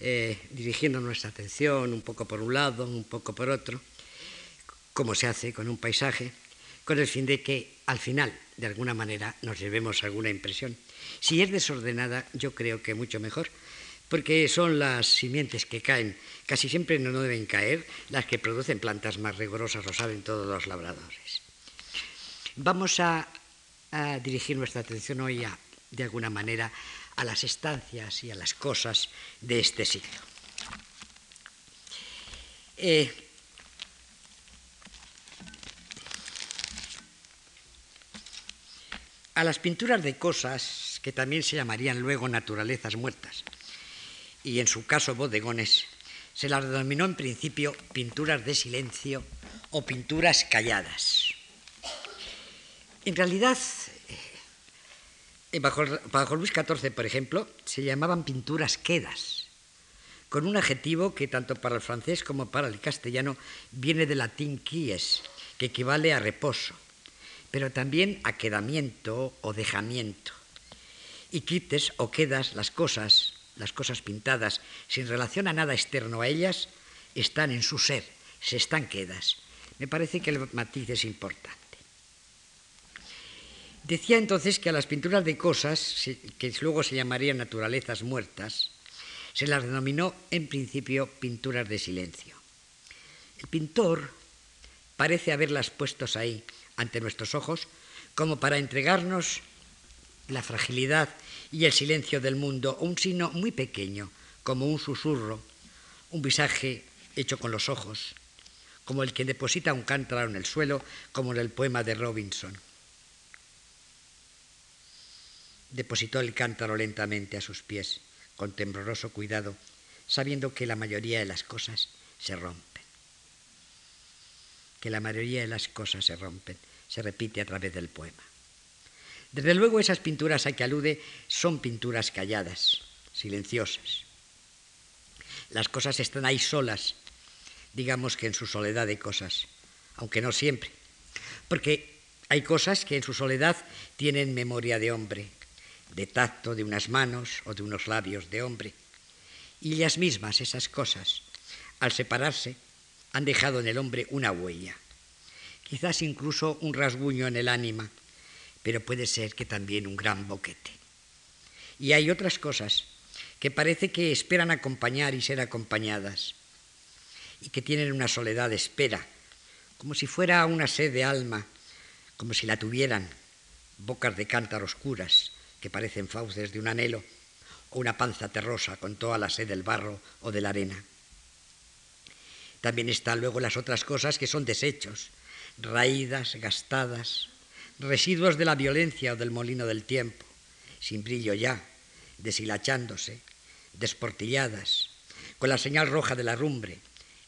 eh, dirigiendo nuestra atención un poco por un lado, un poco por otro, como se hace con un paisaje, con el fin de que al final, de alguna manera, nos llevemos alguna impresión. Si es desordenada, yo creo que mucho mejor, porque son las simientes que caen, casi siempre no deben caer, las que producen plantas más rigurosas, lo saben todos los labradores. Vamos a, dirigir nuestra atención hoy de alguna manera a las estancias y a las cosas de este siglo. Eh, a las pinturas de cosas, que también se llamarían luego naturalezas muertas, y en su caso bodegones, se las denominó en principio pinturas de silencio o pinturas calladas. En realidad, bajo, Luis XIV, por ejemplo, se llamaban pinturas quedas, con un adjetivo que tanto para el francés como para el castellano viene del latín quies, que equivale a reposo, pero también a quedamiento o dejamiento. Y quites o quedas las cosas, las cosas pintadas, sin relación a nada externo a ellas, están en su ser, se están quedas. Me parece que el matiz es importante. Decía entonces que a las pinturas de cosas, que luego se llamarían naturalezas muertas, se las denominó en principio pinturas de silencio. El pintor parece haberlas puestos ahí, ante nuestros ojos, como para entregarnos la fragilidad y el silencio del mundo, un signo muy pequeño, como un susurro, un visaje hecho con los ojos, como el que deposita un cántaro en el suelo, como en el poema de Robinson. Depositó el cántaro lentamente a sus pies, con tembloroso cuidado, sabiendo que la mayoría de las cosas se rompen. Que la mayoría de las cosas se rompen, se repite a través del poema. Desde luego esas pinturas a que alude son pinturas calladas, silenciosas. Las cosas están ahí solas, digamos que en su soledad de cosas, aunque no siempre, porque hay cosas que en su soledad tienen memoria de hombre, de tacto de unas manos o de unos labios de hombre. Y ellas mismas, esas cosas, al separarse, han dejado en el hombre una huella, quizás incluso un rasguño en el ánima, pero puede ser que también un gran boquete. Y hay otras cosas que parece que esperan acompañar y ser acompañadas, y que tienen una soledad de espera, como si fuera una sed de alma, como si la tuvieran, bocas de cántaro oscuras, que parecen fauces de un anhelo, o una panza terrosa con toda la sed del barro o de la arena. También están luego las otras cosas que son desechos, raídas, gastadas, residuos de la violencia o del molino del tiempo, sin brillo ya, deshilachándose, desportilladas, con la señal roja de la rumbre,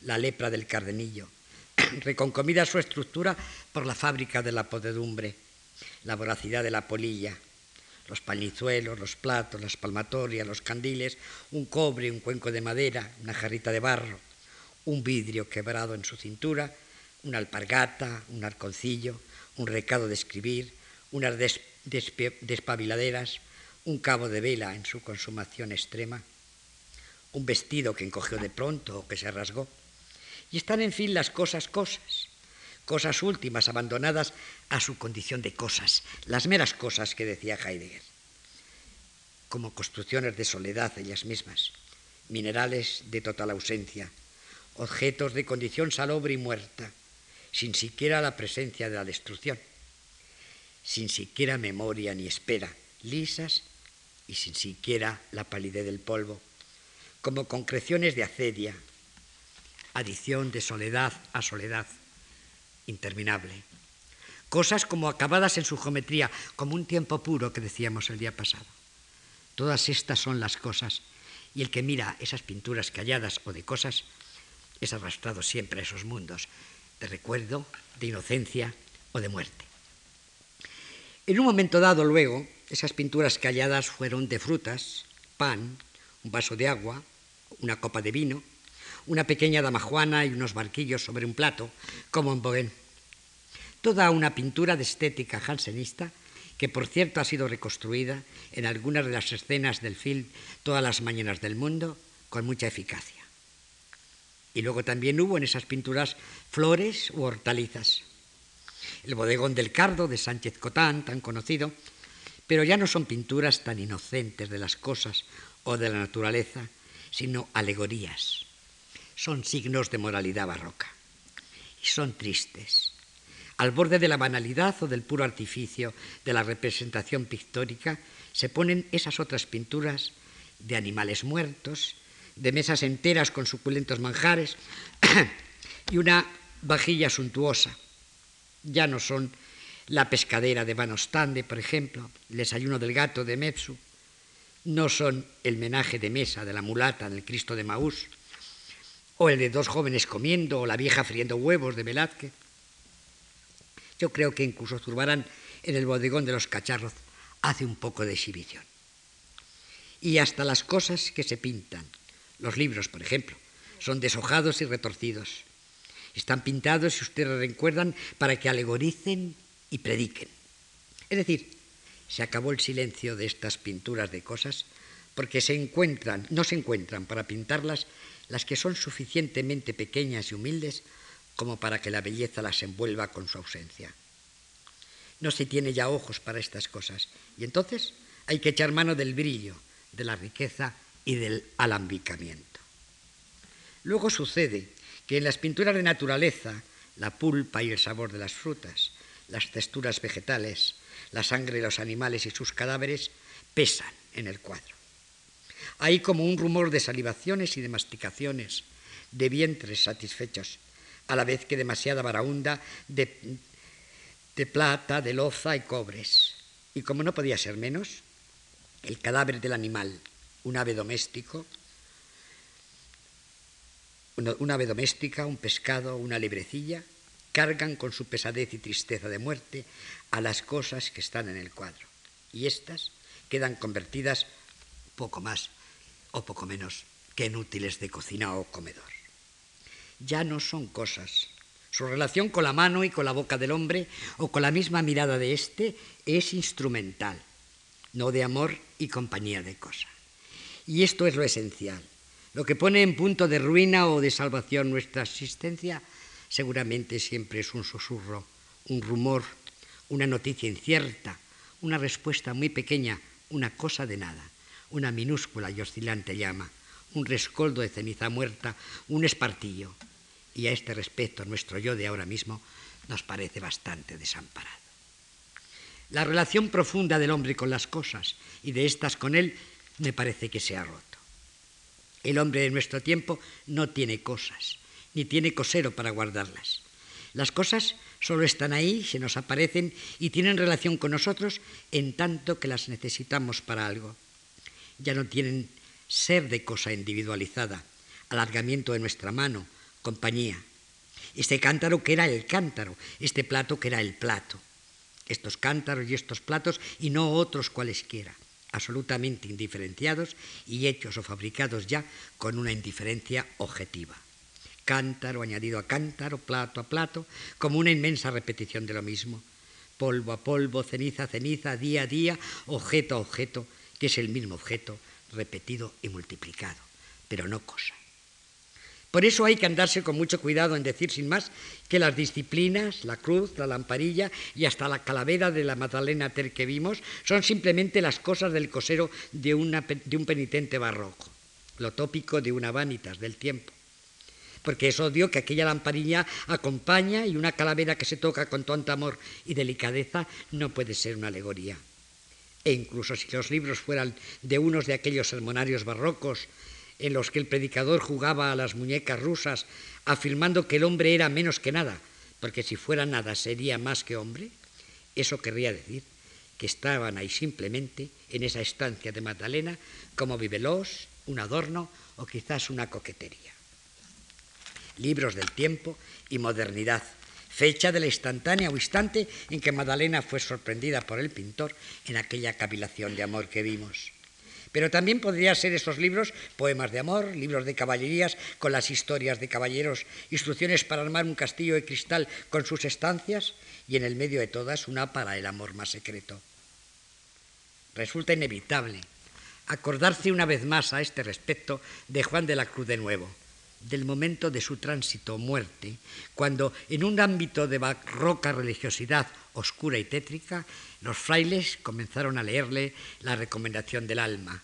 la lepra del cardenillo, reconcomida su estructura por la fábrica de la podedumbre, la voracidad de la polilla, los panizuelos, los platos, las palmatorias, los candiles, un cobre, un cuenco de madera, una jarrita de barro, un vidrio quebrado en su cintura, una alpargata, un arconcillo, un recado de escribir, unas despabiladeras, un cabo de vela en su consumación extrema, un vestido que encogió de pronto o que se rasgó. Y están, en fin, las cosas cosas, cosas últimas abandonadas a su condición de cosas, las meras cosas que decía Heidegger, como construcciones de soledad ellas mismas, minerales de total ausencia, objetos de condición salobre y muerta, sin siquiera la presencia de la destrucción, sin siquiera memoria ni espera, lisas y sin siquiera la palidez del polvo, como concreciones de acedia, adición de soledad a soledad, interminable. Cosas como acabadas en su geometría, como un tiempo puro que decíamos el día pasado. Todas estas son las cosas, y el que mira esas pinturas calladas o de cosas es arrastrado siempre a esos mundos de recuerdo, de inocencia o de muerte. En un momento dado, luego, esas pinturas calladas fueron de frutas, pan, un vaso de agua, una copa de vino, una pequeña damajuana y unos barquillos sobre un plato, como en Bogen. Toda una pintura de estética jansenista que por cierto ha sido reconstruida en algunas de las escenas del film Todas las mañanas del mundo con mucha eficacia. Y luego también hubo en esas pinturas flores u hortalizas. El bodegón del Cardo de Sánchez Cotán, tan conocido, pero ya no son pinturas tan inocentes de las cosas o de la naturaleza, sino alegorías. Son signos de moralidad barroca. Y son tristes. Al borde de la banalidad o del puro artificio de la representación pictórica se ponen esas otras pinturas de animales muertos, de mesas enteras con suculentos manjares y una vajilla suntuosa. Ya no son la pescadera de Van Ostande, por ejemplo, el desayuno del gato de Metsu, no son el menaje de mesa de la mulata del Cristo de Maús, o el de dos jóvenes comiendo, o la vieja friendo huevos de Velázquez. Yo creo que incluso Zurbarán en el bodegón de los cacharros hace un poco de exhibición. Y hasta las cosas que se pintan, los libros, por ejemplo, son deshojados y retorcidos. Están pintados, si ustedes recuerdan, para que alegoricen y prediquen. Es decir, se acabó el silencio de estas pinturas de cosas porque se encuentran, no se encuentran para pintarlas las que son suficientemente pequeñas y humildes como para que la belleza las envuelva con su ausencia. No se tiene ya ojos para estas cosas y entonces hay que echar mano del brillo, de la riqueza y del alambicamiento. Luego sucede que en las pinturas de naturaleza, la pulpa y el sabor de las frutas, las texturas vegetales, la sangre de los animales y sus cadáveres pesan en el cuadro. Hay como un rumor de salivaciones y de masticaciones, de vientres satisfechos, a la vez que demasiada baraunda de, de plata, de loza y cobres. Y como no podía ser menos, el cadáver del animal, un ave doméstico, un ave doméstica, un pescado, una librecilla, cargan con su pesadez y tristeza de muerte a las cosas que están en el cuadro. Y éstas quedan convertidas poco más o poco menos que en útiles de cocina o comedor. Ya no son cosas. Su relación con la mano y con la boca del hombre o con la misma mirada de éste es instrumental, no de amor y compañía de cosa. Y esto es lo esencial. Lo que pone en punto de ruina o de salvación nuestra existencia seguramente siempre es un susurro, un rumor, una noticia incierta, una respuesta muy pequeña, una cosa de nada, una minúscula y oscilante llama, un rescoldo de ceniza muerta, un espartillo. Y a este respecto nuestro yo de ahora mismo nos parece bastante desamparado. La relación profunda del hombre con las cosas y de éstas con él me parece que se ha roto. El hombre de nuestro tiempo no tiene cosas, ni tiene cosero para guardarlas. Las cosas solo están ahí, se nos aparecen y tienen relación con nosotros en tanto que las necesitamos para algo. Ya no tienen ser de cosa individualizada, alargamiento de nuestra mano, compañía. Este cántaro que era el cántaro, este plato que era el plato. Estos cántaros y estos platos y no otros cualesquiera, absolutamente indiferenciados y hechos o fabricados ya con una indiferencia objetiva cántaro añadido a cántaro, plato a plato, como una inmensa repetición de lo mismo. Polvo a polvo, ceniza a ceniza, día a día, objeto a objeto, que es el mismo objeto, repetido y multiplicado, pero no cosa. Por eso hay que andarse con mucho cuidado en decir sin más que las disciplinas, la cruz, la lamparilla y hasta la calavera de la Magdalena Ter que vimos son simplemente las cosas del cosero de, de un penitente barroco, lo tópico de una vanitas del tiempo porque es obvio que aquella lamparilla acompaña y una calavera que se toca con tanto amor y delicadeza no puede ser una alegoría. E incluso si los libros fueran de unos de aquellos sermonarios barrocos en los que el predicador jugaba a las muñecas rusas afirmando que el hombre era menos que nada, porque si fuera nada sería más que hombre, eso querría decir que estaban ahí simplemente en esa estancia de Magdalena como vivelos, un adorno o quizás una coquetería. Libros del tiempo y modernidad, fecha de la instantánea o instante en que Madalena fue sorprendida por el pintor en aquella cavilación de amor que vimos. Pero también podría ser esos libros poemas de amor, libros de caballerías con las historias de caballeros, instrucciones para armar un castillo de cristal con sus estancias y en el medio de todas una para el amor más secreto. Resulta inevitable acordarse una vez más a este respecto de Juan de la Cruz de nuevo, del momento de su tránsito o muerte, cuando en un ámbito de barroca religiosidad oscura y tétrica, los frailes comenzaron a leerle la recomendación del alma.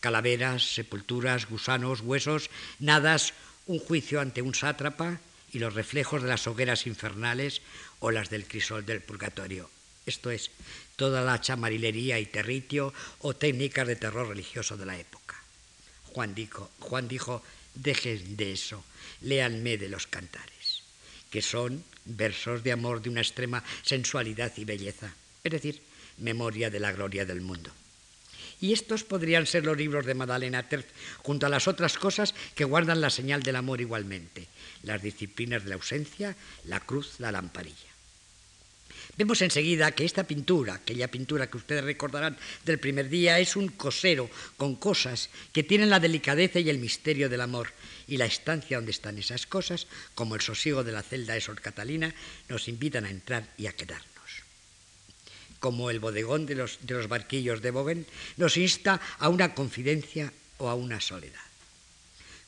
Calaveras, sepulturas, gusanos, huesos, nadas, un juicio ante un sátrapa y los reflejos de las hogueras infernales o las del crisol del purgatorio. Esto es, toda la chamarilería y territio o técnicas de terror religioso de la época. Juan dijo, Juan dijo dejen de eso, léanme de los cantares, que son versos de amor de una extrema sensualidad y belleza, es decir, memoria de la gloria del mundo. Y estos podrían ser los libros de Madalena Terz, junto a las otras cosas que guardan la señal del amor igualmente, las disciplinas de la ausencia, la cruz, la lamparilla. Vemos enseguida que esta pintura, aquella pintura que ustedes recordarán del primer día, es un cosero con cosas que tienen la delicadeza y el misterio del amor. Y la estancia donde están esas cosas, como el sosiego de la celda de Sor Catalina, nos invitan a entrar y a quedarnos. Como el bodegón de los, de los barquillos de Bogen, nos insta a una confidencia o a una soledad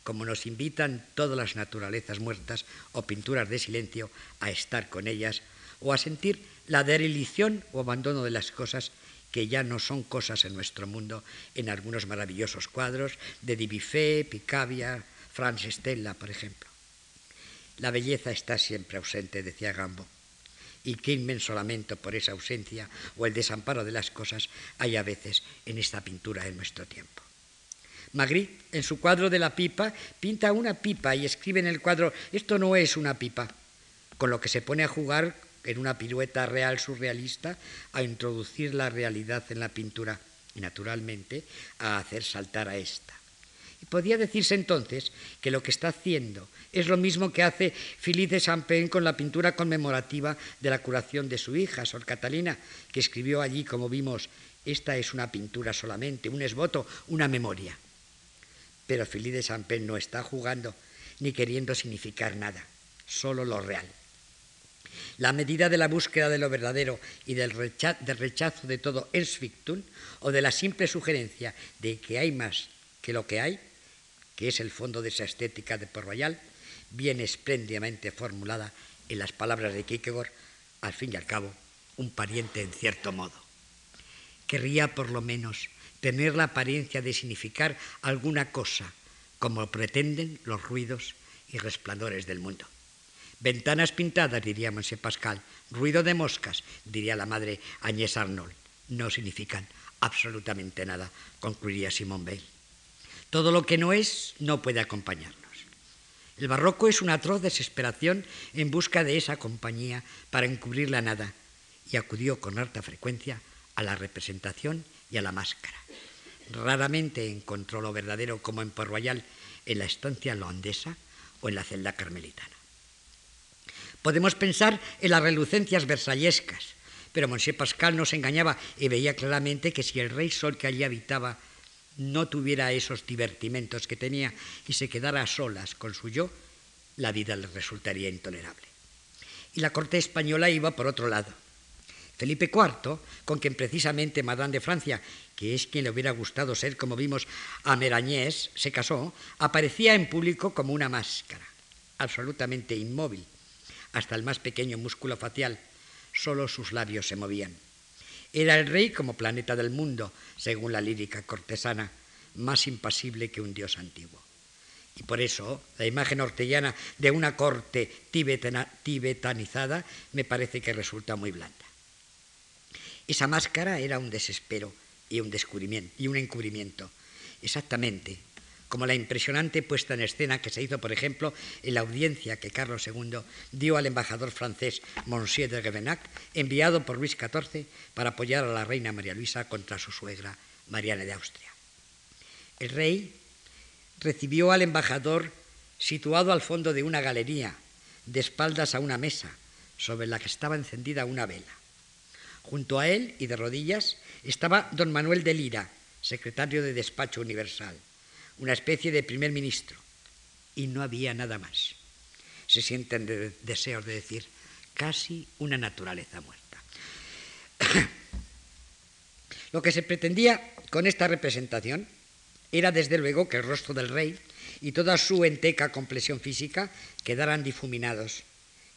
como nos invitan todas las naturalezas muertas o pinturas de silencio a estar con ellas o a sentir la derelición o abandono de las cosas que ya no son cosas en nuestro mundo, en algunos maravillosos cuadros de Dibifé, Picabia, Franz Stella, por ejemplo. La belleza está siempre ausente, decía Gambo, y qué inmenso lamento por esa ausencia o el desamparo de las cosas hay a veces en esta pintura de nuestro tiempo. Magritte, en su cuadro de la pipa, pinta una pipa y escribe en el cuadro, esto no es una pipa, con lo que se pone a jugar en una pirueta real surrealista a introducir la realidad en la pintura y naturalmente a hacer saltar a esta. Y podía decirse entonces que lo que está haciendo es lo mismo que hace Philippe de Champagne con la pintura conmemorativa de la curación de su hija, Sor Catalina, que escribió allí, como vimos, esta es una pintura solamente, un esboto, una memoria. Pero Philippe de Champagne no está jugando ni queriendo significar nada, solo lo real. La medida de la búsqueda de lo verdadero y del rechazo, de todo es fictum, o de la simple sugerencia de que hay más que lo que hay, que es el fondo de esa estética de Port Royal, viene espléndidamente formulada en las palabras de Kierkegaard, al fin y al cabo, un pariente en cierto modo. Querría por lo menos tener la apariencia de significar alguna cosa, como pretenden los ruidos y resplandores del mundo. Ventanas pintadas, diría Monsieur Pascal. Ruido de moscas, diría la madre Agnès Arnold. No significan absolutamente nada, concluiría Simone Weil. Todo lo que no es no puede acompañarnos. El barroco es una atroz desesperación en busca de esa compañía para encubrir la nada y acudió con harta frecuencia a la representación y a la máscara. Raramente encontró lo verdadero como en Port Royal en la estancia holandesa o en la celda carmelitana. Podemos pensar en las relucencias versallescas, pero Monsieur Pascal nos engañaba y veía claramente que si el rey sol que allí habitaba no tuviera esos divertimentos que tenía y se quedara a solas con su yo, la vida le resultaría intolerable. Y la corte española iba por otro lado. Felipe IV, con quien precisamente Madame de Francia, que es quien le hubiera gustado ser, como vimos, a Merañés, se casó, aparecía en público como una máscara, absolutamente inmóvil, hasta el más pequeño músculo facial. Solo sus labios se movían. Era el rey como planeta del mundo, según la lírica cortesana, más impasible que un dios antiguo. Y por eso la imagen hortellana de una corte tibetanizada me parece que resulta muy blanda. Esa máscara era un desespero y un descubrimiento y un encubrimiento, exactamente como la impresionante puesta en escena que se hizo, por ejemplo, en la audiencia que Carlos II dio al embajador francés Monsieur de Guevenac, enviado por Luis XIV para apoyar a la reina María Luisa contra su suegra Mariana de Austria. El rey recibió al embajador situado al fondo de una galería, de espaldas a una mesa, sobre la que estaba encendida una vela. Junto a él y de rodillas estaba don Manuel de Lira, secretario de Despacho Universal una especie de primer ministro, y no había nada más. Se sienten deseos de decir casi una naturaleza muerta. Lo que se pretendía con esta representación era desde luego que el rostro del rey y toda su enteca complexión física quedaran difuminados.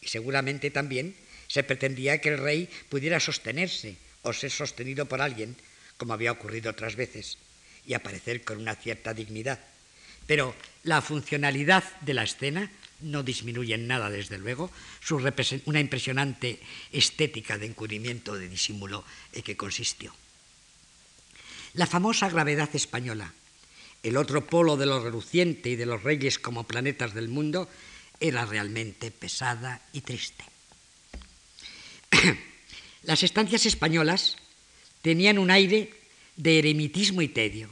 Y seguramente también se pretendía que el rey pudiera sostenerse o ser sostenido por alguien, como había ocurrido otras veces, y aparecer con una cierta dignidad. Pero la funcionalidad de la escena no disminuye en nada, desde luego, una impresionante estética de encubrimiento, de disimulo en que consistió. La famosa gravedad española, el otro polo de lo reluciente y de los reyes como planetas del mundo, era realmente pesada y triste. Las estancias españolas tenían un aire de eremitismo y tedio.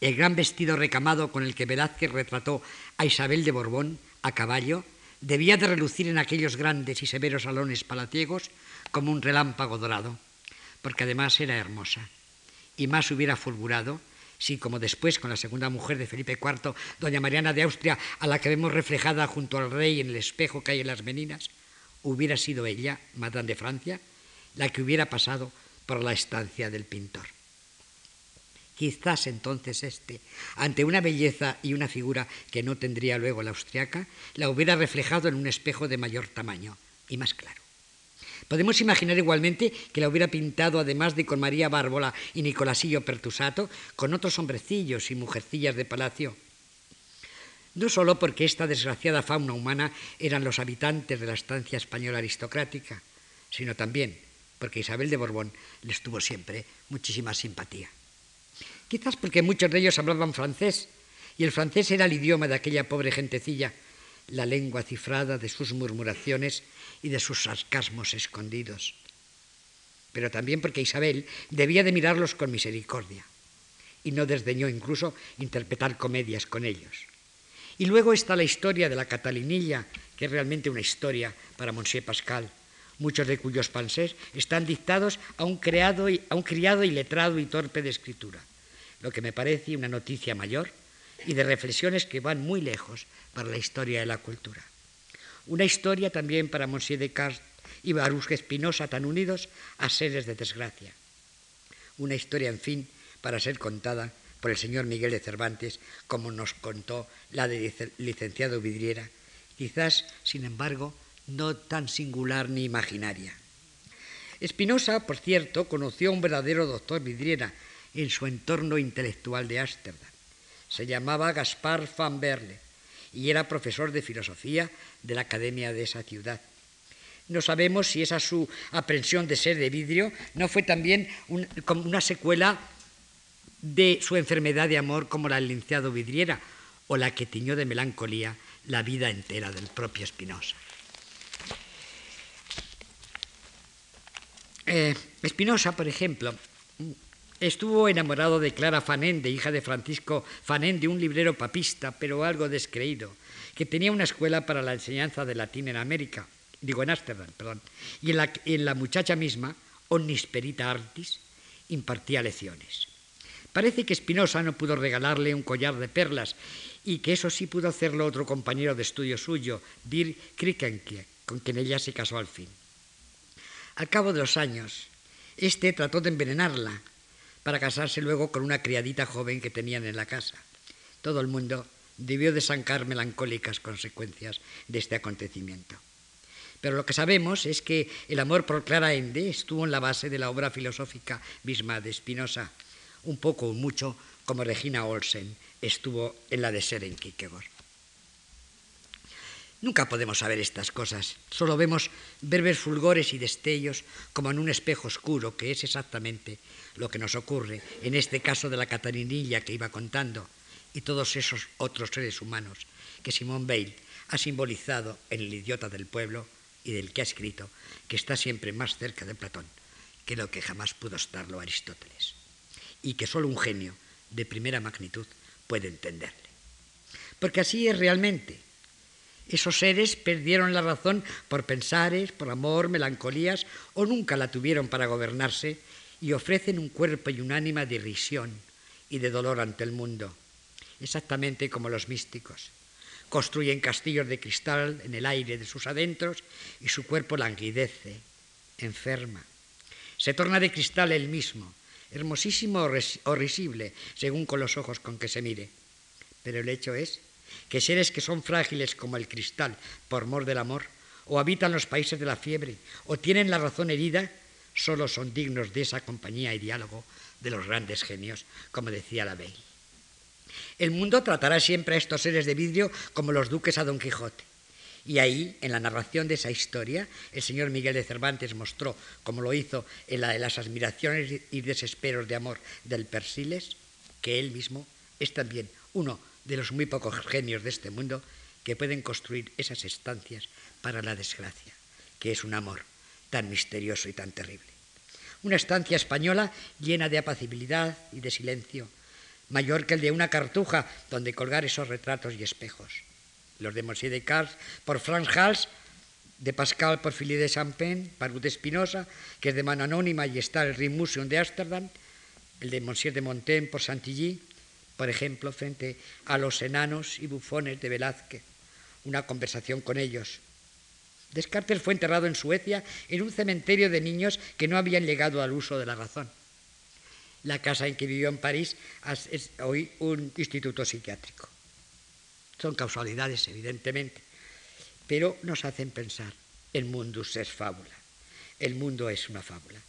El gran vestido recamado con el que Velázquez retrató a Isabel de Borbón a caballo debía de relucir en aquellos grandes y severos salones palaciegos como un relámpago dorado, porque además era hermosa. Y más hubiera fulgurado si, como después con la segunda mujer de Felipe IV, doña Mariana de Austria, a la que vemos reflejada junto al rey en el espejo que hay en las meninas, hubiera sido ella, Madame de Francia, la que hubiera pasado por la estancia del pintor. Quizás entonces este, ante una belleza y una figura que no tendría luego la austriaca, la hubiera reflejado en un espejo de mayor tamaño y más claro. Podemos imaginar igualmente que la hubiera pintado, además de con María Bárbola y Nicolasillo Pertusato, con otros hombrecillos y mujercillas de palacio. No solo porque esta desgraciada fauna humana eran los habitantes de la estancia española aristocrática, sino también porque Isabel de Borbón les tuvo siempre muchísima simpatía. Quizás porque muchos de ellos hablaban francés y el francés era el idioma de aquella pobre gentecilla, la lengua cifrada de sus murmuraciones y de sus sarcasmos escondidos. Pero también porque Isabel debía de mirarlos con misericordia y no desdeñó incluso interpretar comedias con ellos. Y luego está la historia de la Catalinilla, que es realmente una historia para Monsieur Pascal, muchos de cuyos pansés están dictados a un, creado y, a un criado iletrado y torpe de escritura lo que me parece una noticia mayor y de reflexiones que van muy lejos para la historia de la cultura. Una historia también para Monsieur Descartes y Baruch Espinosa tan unidos a seres de desgracia. Una historia, en fin, para ser contada por el señor Miguel de Cervantes, como nos contó la de licenciado Vidriera, quizás, sin embargo, no tan singular ni imaginaria. Espinosa, por cierto, conoció a un verdadero doctor Vidriera, en su entorno intelectual de Ámsterdam. Se llamaba Gaspar van Berle y era profesor de filosofía de la academia de esa ciudad. No sabemos si esa su aprensión de ser de vidrio no fue también como una secuela de su enfermedad de amor como la del linciado vidriera o la que tiñó de melancolía la vida entera del propio Espinosa. Eh, Espinosa, por ejemplo, Estuvo enamorado de Clara Fanende, hija de Francisco Fanende, un librero papista, pero algo descreído, que tenía una escuela para la enseñanza de latín en América, digo en Ámsterdam, perdón, y en la, muchacha misma, Omnisperita Artis, impartía lecciones. Parece que Spinoza no pudo regalarle un collar de perlas y que eso sí pudo hacerlo otro compañero de estudio suyo, Dirk Krikenkie, con quien ella se casó al fin. Al cabo de los años, este trató de envenenarla, para casarse luego con una criadita joven que tenían en la casa. Todo el mundo debió desancar melancólicas consecuencias de este acontecimiento. Pero lo que sabemos es que el amor por Clara Ende estuvo en la base de la obra filosófica misma de Spinoza, un poco o mucho como Regina Olsen estuvo en la de Seren Kierkegaard. Nunca podemos saber estas cosas, solo vemos breves fulgores y destellos como en un espejo oscuro, que es exactamente lo que nos ocurre en este caso de la Catarinilla que iba contando y todos esos otros seres humanos que Simón Bale ha simbolizado en el idiota del pueblo y del que ha escrito, que está siempre más cerca de Platón que lo que jamás pudo estarlo Aristóteles, y que solo un genio de primera magnitud puede entenderle. Porque así es realmente. Esos seres perdieron la razón por pensares, por amor, melancolías, o nunca la tuvieron para gobernarse y ofrecen un cuerpo y un ánima de risión y de dolor ante el mundo, exactamente como los místicos. Construyen castillos de cristal en el aire de sus adentros y su cuerpo languidece, enferma. Se torna de cristal él mismo, hermosísimo o risible, según con los ojos con que se mire. Pero el hecho es que seres que son frágiles como el cristal por mor del amor, o habitan los países de la fiebre, o tienen la razón herida, solo son dignos de esa compañía y diálogo de los grandes genios, como decía la Bey. El mundo tratará siempre a estos seres de vidrio como los duques a Don Quijote. Y ahí, en la narración de esa historia, el señor Miguel de Cervantes mostró, como lo hizo en la de las admiraciones y desesperos de amor del Persiles, que él mismo es también uno de los muy pocos genios de este mundo que pueden construir esas estancias para la desgracia, que es un amor tan misterioso y tan terrible. Una estancia española llena de apacibilidad y de silencio, mayor que el de una cartuja donde colgar esos retratos y espejos. Los de Monsieur de Cars por Franz Hals, de Pascal por Philippe de Champagne, Parut Espinosa, que es de mano anónima y está el Rijksmuseum de Ámsterdam, el de Monsieur de Montaigne por Santilly, por ejemplo, frente a los enanos y bufones de Velázquez, una conversación con ellos, Descartes fue enterrado en Suecia en un cementerio de niños que no habían llegado al uso de la razón. La casa en que vivió en París es hoy un instituto psiquiátrico. Son causalidades, evidentemente, pero nos hacen pensar, el mundo es fábula, el mundo es una fábula.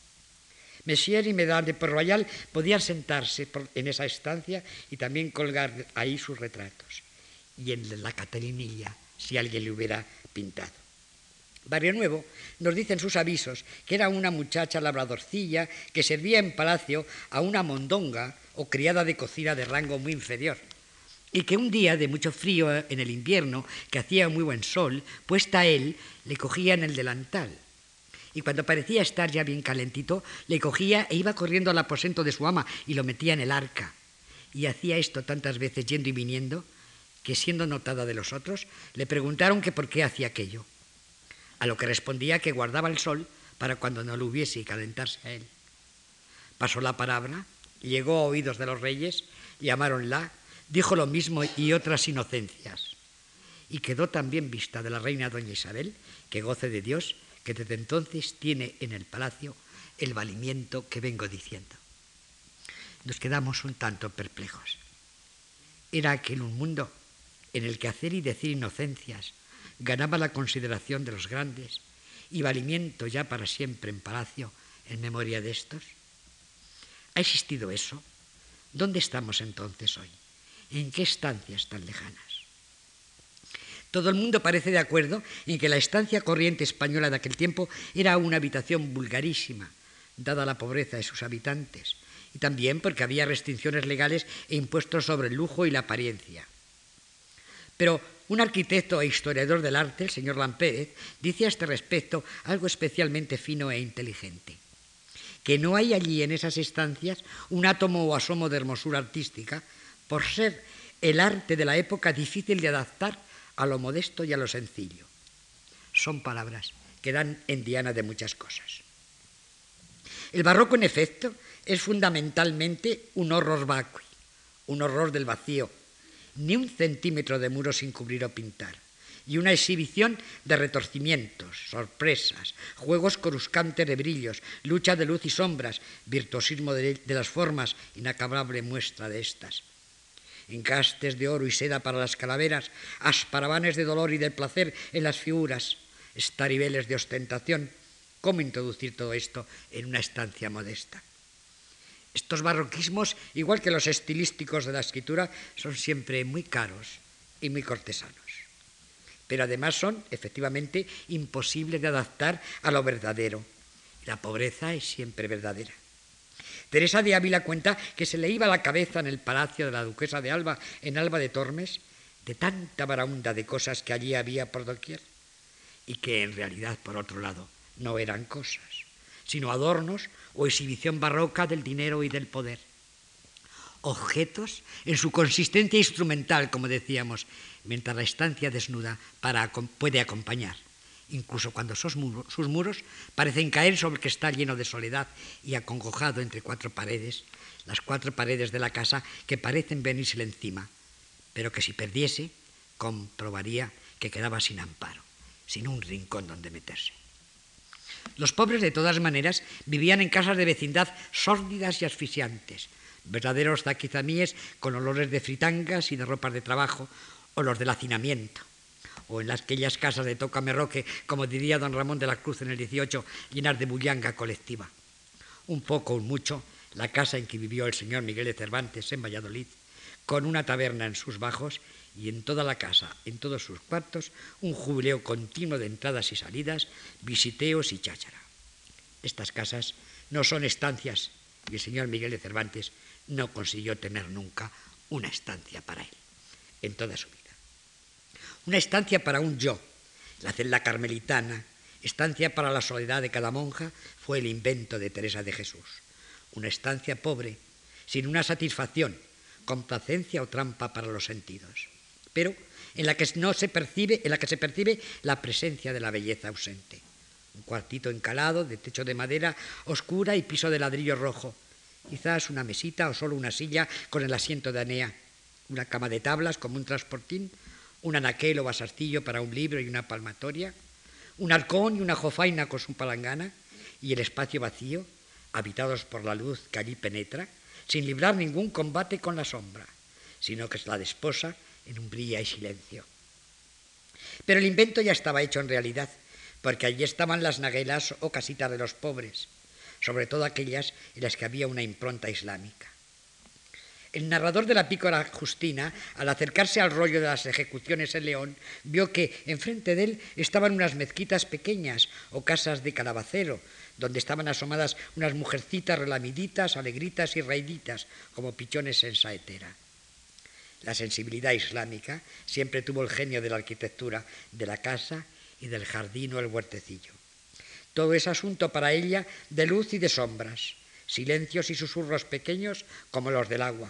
Messier y Medard de Port Royal podían sentarse en esa estancia y también colgar ahí sus retratos. Y en la Catalinilla, si alguien le hubiera pintado. Barrio Nuevo nos dicen sus avisos que era una muchacha labradorcilla que servía en palacio a una mondonga o criada de cocina de rango muy inferior y que un día de mucho frío en el invierno, que hacía muy buen sol, puesta él, le cogía en el delantal. Y cuando parecía estar ya bien calentito, le cogía e iba corriendo al aposento de su ama y lo metía en el arca. Y hacía esto tantas veces yendo y viniendo, que siendo notada de los otros, le preguntaron que por qué hacía aquello a lo que respondía que guardaba el sol para cuando no lo hubiese y calentarse a él. Pasó la palabra, llegó a oídos de los reyes, llamáronla, dijo lo mismo y otras inocencias. Y quedó también vista de la reina doña Isabel, que goce de Dios, que desde entonces tiene en el palacio el valimiento que vengo diciendo. Nos quedamos un tanto perplejos. Era aquel un mundo en el que hacer y decir inocencias ganaba la consideración de los grandes y valimiento ya para siempre en palacio en memoria de estos? ¿Ha existido eso? ¿Dónde estamos entonces hoy? ¿En qué estancias tan lejanas? Todo el mundo parece de acuerdo en que la estancia corriente española de aquel tiempo era una habitación vulgarísima, dada la pobreza de sus habitantes, y también porque había restricciones legales e impuestos sobre el lujo y la apariencia. Pero un arquitecto e historiador del arte, el señor Lampérez, dice a este respecto algo especialmente fino e inteligente, que no hay allí en esas estancias un átomo o asomo de hermosura artística por ser el arte de la época difícil de adaptar a lo modesto y a lo sencillo. Son palabras que dan en diana de muchas cosas. El barroco, en efecto, es fundamentalmente un horror vacui, un horror del vacío, ni un centímetro de muro sin cubrir o pintar, y una exhibición de retorcimientos, sorpresas, juegos coruscantes de brillos, lucha de luz y sombras, virtuosismo de, las formas, inacabable muestra de estas. Encastes de oro y seda para las calaveras, asparavanes de dolor y de placer en las figuras, estaribeles de ostentación. ¿Cómo introducir todo esto en una estancia modesta? Estos barroquismos, igual que los estilísticos de la escritura, son siempre muy caros y muy cortesanos. Pero además son, efectivamente, imposibles de adaptar a lo verdadero. La pobreza es siempre verdadera. Teresa de Ávila cuenta que se le iba la cabeza en el palacio de la duquesa de Alba, en Alba de Tormes, de tanta baraunda de cosas que allí había por doquier, y que en realidad, por otro lado, no eran cosas, sino adornos o exhibición barroca del dinero y del poder. Objetos en su consistencia instrumental, como decíamos, mientras la estancia desnuda para, puede acompañar, incluso cuando sus muros, parecen caer sobre el que está lleno de soledad y acongojado entre cuatro paredes, las cuatro paredes de la casa que parecen venírsele encima, pero que si perdiese, comprobaría que quedaba sin amparo, sin un rincón donde meterse. Los pobres, de todas maneras, vivían en casas de vecindad sórdidas y asfixiantes, verdaderos zaquizamíes con olores de fritangas y de ropas de trabajo, o los del hacinamiento, o en aquellas casas de tocamerroque, como diría don Ramón de la Cruz en el 18, llenas de bullanga colectiva. Un poco, un mucho, la casa en que vivió el señor Miguel de Cervantes en Valladolid, con una taberna en sus bajos y en toda la casa, en todos sus cuartos, un jubileo continuo de entradas y salidas, visiteos y cháchara. Estas casas no son estancias y el señor Miguel de Cervantes no consiguió tener nunca una estancia para él, en toda su vida. Una estancia para un yo, la celda carmelitana, estancia para la soledad de cada monja, fue el invento de Teresa de Jesús. Una estancia pobre, sin una satisfacción, complacencia o trampa para los sentidos pero en la que no se percibe, en la que se percibe la presencia de la belleza ausente. Un cuartito encalado de techo de madera oscura y piso de ladrillo rojo. Quizás una mesita o solo una silla con el asiento de Anea, una cama de tablas como un transportín, un anaquel o basarcillo para un libro y una palmatoria, un halcón y una jofaina con su palangana, y el espacio vacío, habitados por la luz que allí penetra, sin librar ningún combate con la sombra, sino que es la desposa en umbría y silencio. Pero el invento ya estaba hecho en realidad, porque allí estaban las naguelas o casitas de los pobres, sobre todo aquellas en las que había una impronta islámica. El narrador de la pícora Justina, al acercarse al rollo de las ejecuciones en León, vio que enfrente de él estaban unas mezquitas pequeñas o casas de calabacero, donde estaban asomadas unas mujercitas relamiditas, alegritas y raiditas, como pichones en saetera. La sensibilidad islámica siempre tuvo el genio de la arquitectura de la casa y del jardín o el huertecillo. Todo es asunto para ella de luz y de sombras, silencios y susurros pequeños como los del agua,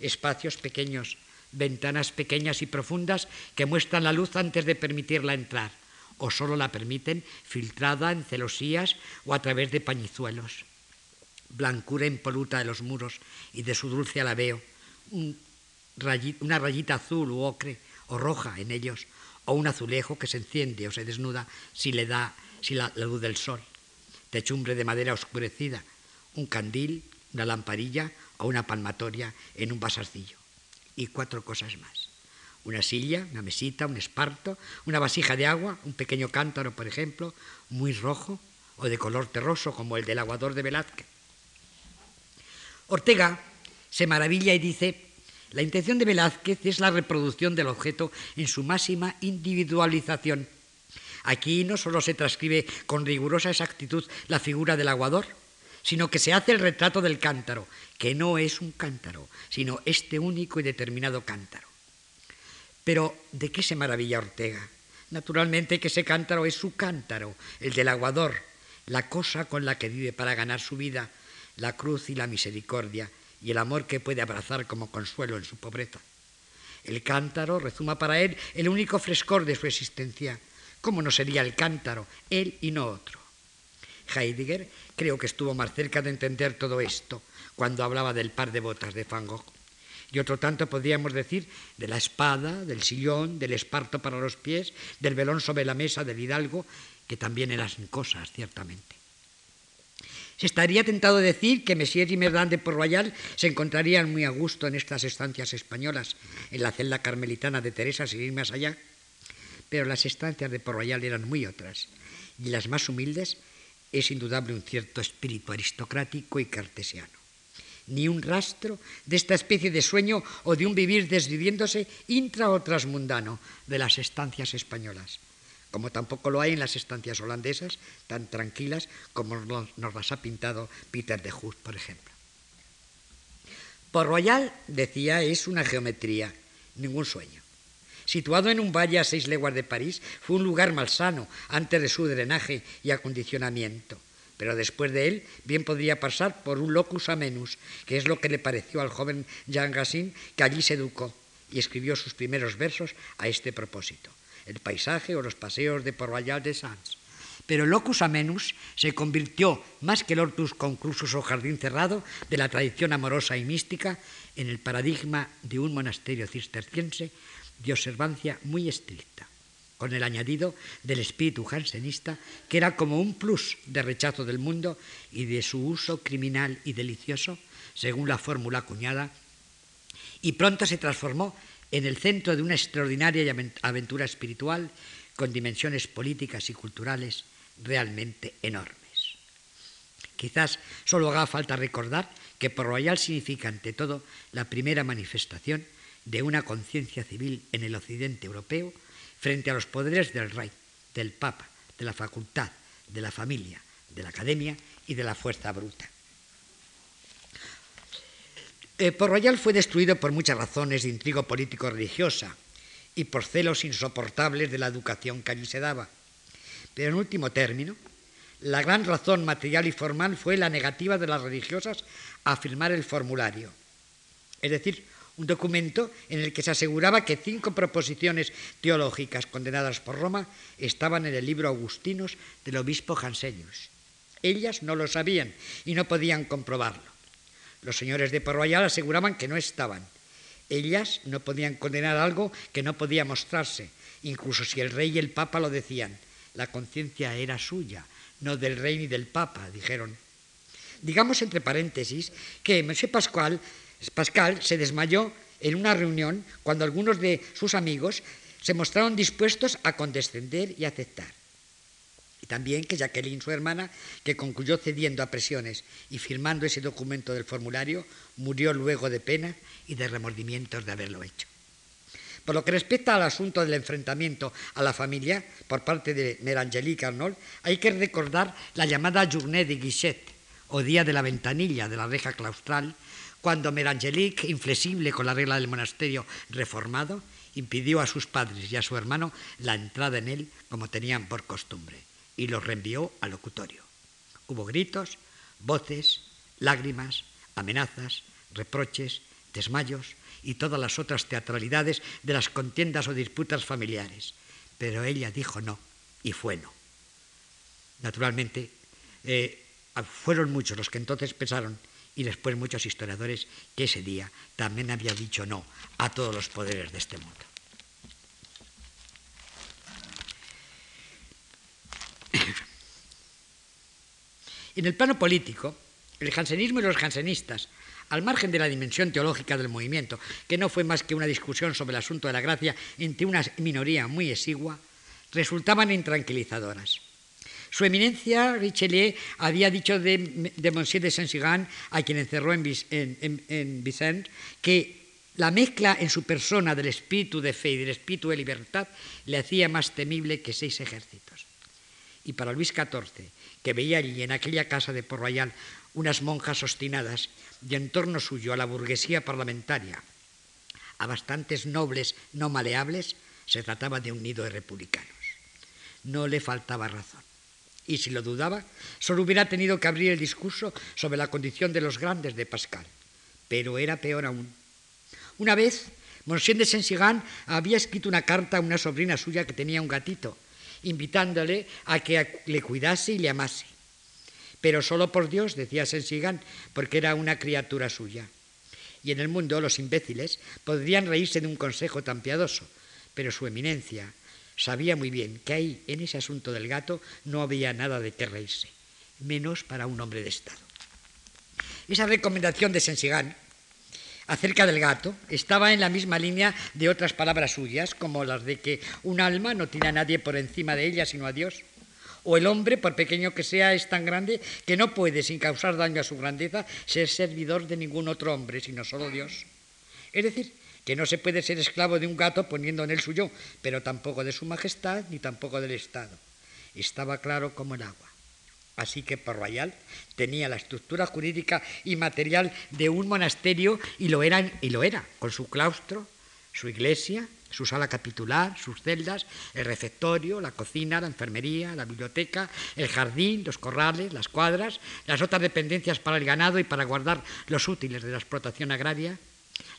espacios pequeños, ventanas pequeñas y profundas que muestran la luz antes de permitirla entrar, o solo la permiten filtrada en celosías o a través de pañizuelos. Blancura impoluta de los muros y de su dulce alabeo, un una rayita azul u ocre o roja en ellos, o un azulejo que se enciende o se desnuda si le da si la, luz del sol, techumbre de madera oscurecida, un candil, una lamparilla o una palmatoria en un vasarcillo. Y cuatro cosas más. Una silla, una mesita, un esparto, una vasija de agua, un pequeño cántaro, por ejemplo, muy rojo o de color terroso como el del aguador de Velázquez. Ortega se maravilla y dice la intención de Velázquez es la reproducción del objeto en su máxima individualización. Aquí no solo se transcribe con rigurosa exactitud la figura del aguador, sino que se hace el retrato del cántaro, que no es un cántaro, sino este único y determinado cántaro. Pero, ¿de qué se maravilla Ortega? Naturalmente que ese cántaro es su cántaro, el del aguador, la cosa con la que vive para ganar su vida, la cruz y la misericordia, y el amor que puede abrazar como consuelo en su pobreza. El cántaro rezuma para él el único frescor de su existencia. ¿Cómo no sería el cántaro, él y no otro? Heidegger creo que estuvo más cerca de entender todo esto cuando hablaba del par de botas de Van Gogh. Y otro tanto podríamos decir de la espada, del sillón, del esparto para los pies, del velón sobre la mesa del hidalgo, que también eran cosas, ciertamente. Se estaría tentado decir que Messier y Merdan de Port-Royal se encontrarían muy a gusto en estas estancias españolas, en la celda carmelitana de Teresa, sin ir más allá. Pero las estancias de Port-Royal eran muy otras, y las más humildes es indudable un cierto espíritu aristocrático y cartesiano. Ni un rastro de esta especie de sueño o de un vivir desviviéndose intra o transmundano de las estancias españolas como tampoco lo hay en las estancias holandesas, tan tranquilas como nos las ha pintado Peter de Hood, por ejemplo. Port Royal, decía, es una geometría, ningún sueño. Situado en un valle a seis leguas de París, fue un lugar malsano antes de su drenaje y acondicionamiento. Pero después de él, bien podría pasar por un locus amenus, que es lo que le pareció al joven Jean Gassin, que allí se educó y escribió sus primeros versos a este propósito el paisaje o los paseos de Port de Sans. Pero el locus amenus se convirtió, más que el hortus conclusus o jardín cerrado de la tradición amorosa y mística, en el paradigma de un monasterio cisterciense de observancia muy estricta. con el añadido del espíritu jansenista, que era como un plus de rechazo del mundo y de su uso criminal y delicioso, según la fórmula acuñada, y pronto se transformó en el centro de una extraordinaria aventura espiritual con dimensiones políticas y culturales realmente enormes. Quizás solo haga falta recordar que por royal significa ante todo la primera manifestación de una conciencia civil en el occidente europeo frente a los poderes del rey, del papa, de la facultad, de la familia, de la academia y de la fuerza bruta. Eh, Royal fue destruido por muchas razones de intrigo político-religiosa y por celos insoportables de la educación que allí se daba. Pero en último término, la gran razón material y formal fue la negativa de las religiosas a firmar el formulario. Es decir, un documento en el que se aseguraba que cinco proposiciones teológicas condenadas por Roma estaban en el libro Augustinos del obispo Jansenius. Ellas no lo sabían y no podían comprobarlo. Los señores de Porroyal aseguraban que no estaban. Ellas no podían condenar algo que no podía mostrarse, incluso si el rey y el papa lo decían. La conciencia era suya, no del rey ni del papa, dijeron. Digamos entre paréntesis que M. Pascual Pascal se desmayó en una reunión cuando algunos de sus amigos se mostraron dispuestos a condescender y aceptar. Y también que Jacqueline, su hermana, que concluyó cediendo a presiones y firmando ese documento del formulario, murió luego de pena y de remordimientos de haberlo hecho. Por lo que respecta al asunto del enfrentamiento a la familia por parte de Merangelique Arnold, hay que recordar la llamada Journée de Guichet, o Día de la Ventanilla de la reja claustral, cuando Merangelique, inflexible con la regla del monasterio reformado, impidió a sus padres y a su hermano la entrada en él como tenían por costumbre y los reenvió al locutorio. Hubo gritos, voces, lágrimas, amenazas, reproches, desmayos y todas las otras teatralidades de las contiendas o disputas familiares. Pero ella dijo no y fue no. Naturalmente, eh, fueron muchos los que entonces pensaron y después muchos historiadores que ese día también había dicho no a todos los poderes de este mundo. En el plano político, el jansenismo y los jansenistas, al margen de la dimensión teológica del movimiento, que no fue más que una discusión sobre el asunto de la gracia entre una minoría muy exigua, resultaban intranquilizadoras. Su eminencia, Richelieu, había dicho de, Monsieur de Saint-Cyran, a quien encerró en, en, en Vicente, que la mezcla en su persona del espíritu de fe y del espíritu de libertad le hacía más temible que seis ejércitos. Y para Luis XIV, que veía allí en aquella casa de Port Royal unas monjas obstinadas y en torno suyo a la burguesía parlamentaria, a bastantes nobles no maleables, se trataba de un nido de republicanos. No le faltaba razón y si lo dudaba, solo hubiera tenido que abrir el discurso sobre la condición de los grandes de Pascal. Pero era peor aún. Una vez, Monsieur de Saint-Cyran había escrito una carta a una sobrina suya que tenía un gatito, invitándole a que le cuidase y le amase. Pero solo por Dios, decía Saint-Cyran, porque era una criatura suya. Y en el mundo los imbéciles podrían reírse de un consejo tan piadoso, pero su eminencia, sabía muy bien que ahí, en ese asunto del gato, no había nada de qué reírse, menos para un hombre de Estado. Esa recomendación de Sensigán acerca del gato estaba en la misma línea de otras palabras suyas, como las de que un alma no tiene a nadie por encima de ella sino a Dios, o el hombre, por pequeño que sea, es tan grande que no puede, sin causar daño a su grandeza, ser servidor de ningún otro hombre, sino solo Dios. Es decir, que no se puede ser esclavo de un gato poniendo en él suyo, pero tampoco de su majestad ni tampoco del Estado. Estaba claro como el agua. Así que por Royal tenía la estructura jurídica y material de un monasterio y lo, era, y lo era, con su claustro, su iglesia, su sala capitular, sus celdas, el refectorio, la cocina, la enfermería, la biblioteca, el jardín, los corrales, las cuadras, las otras dependencias para el ganado y para guardar los útiles de la explotación agraria,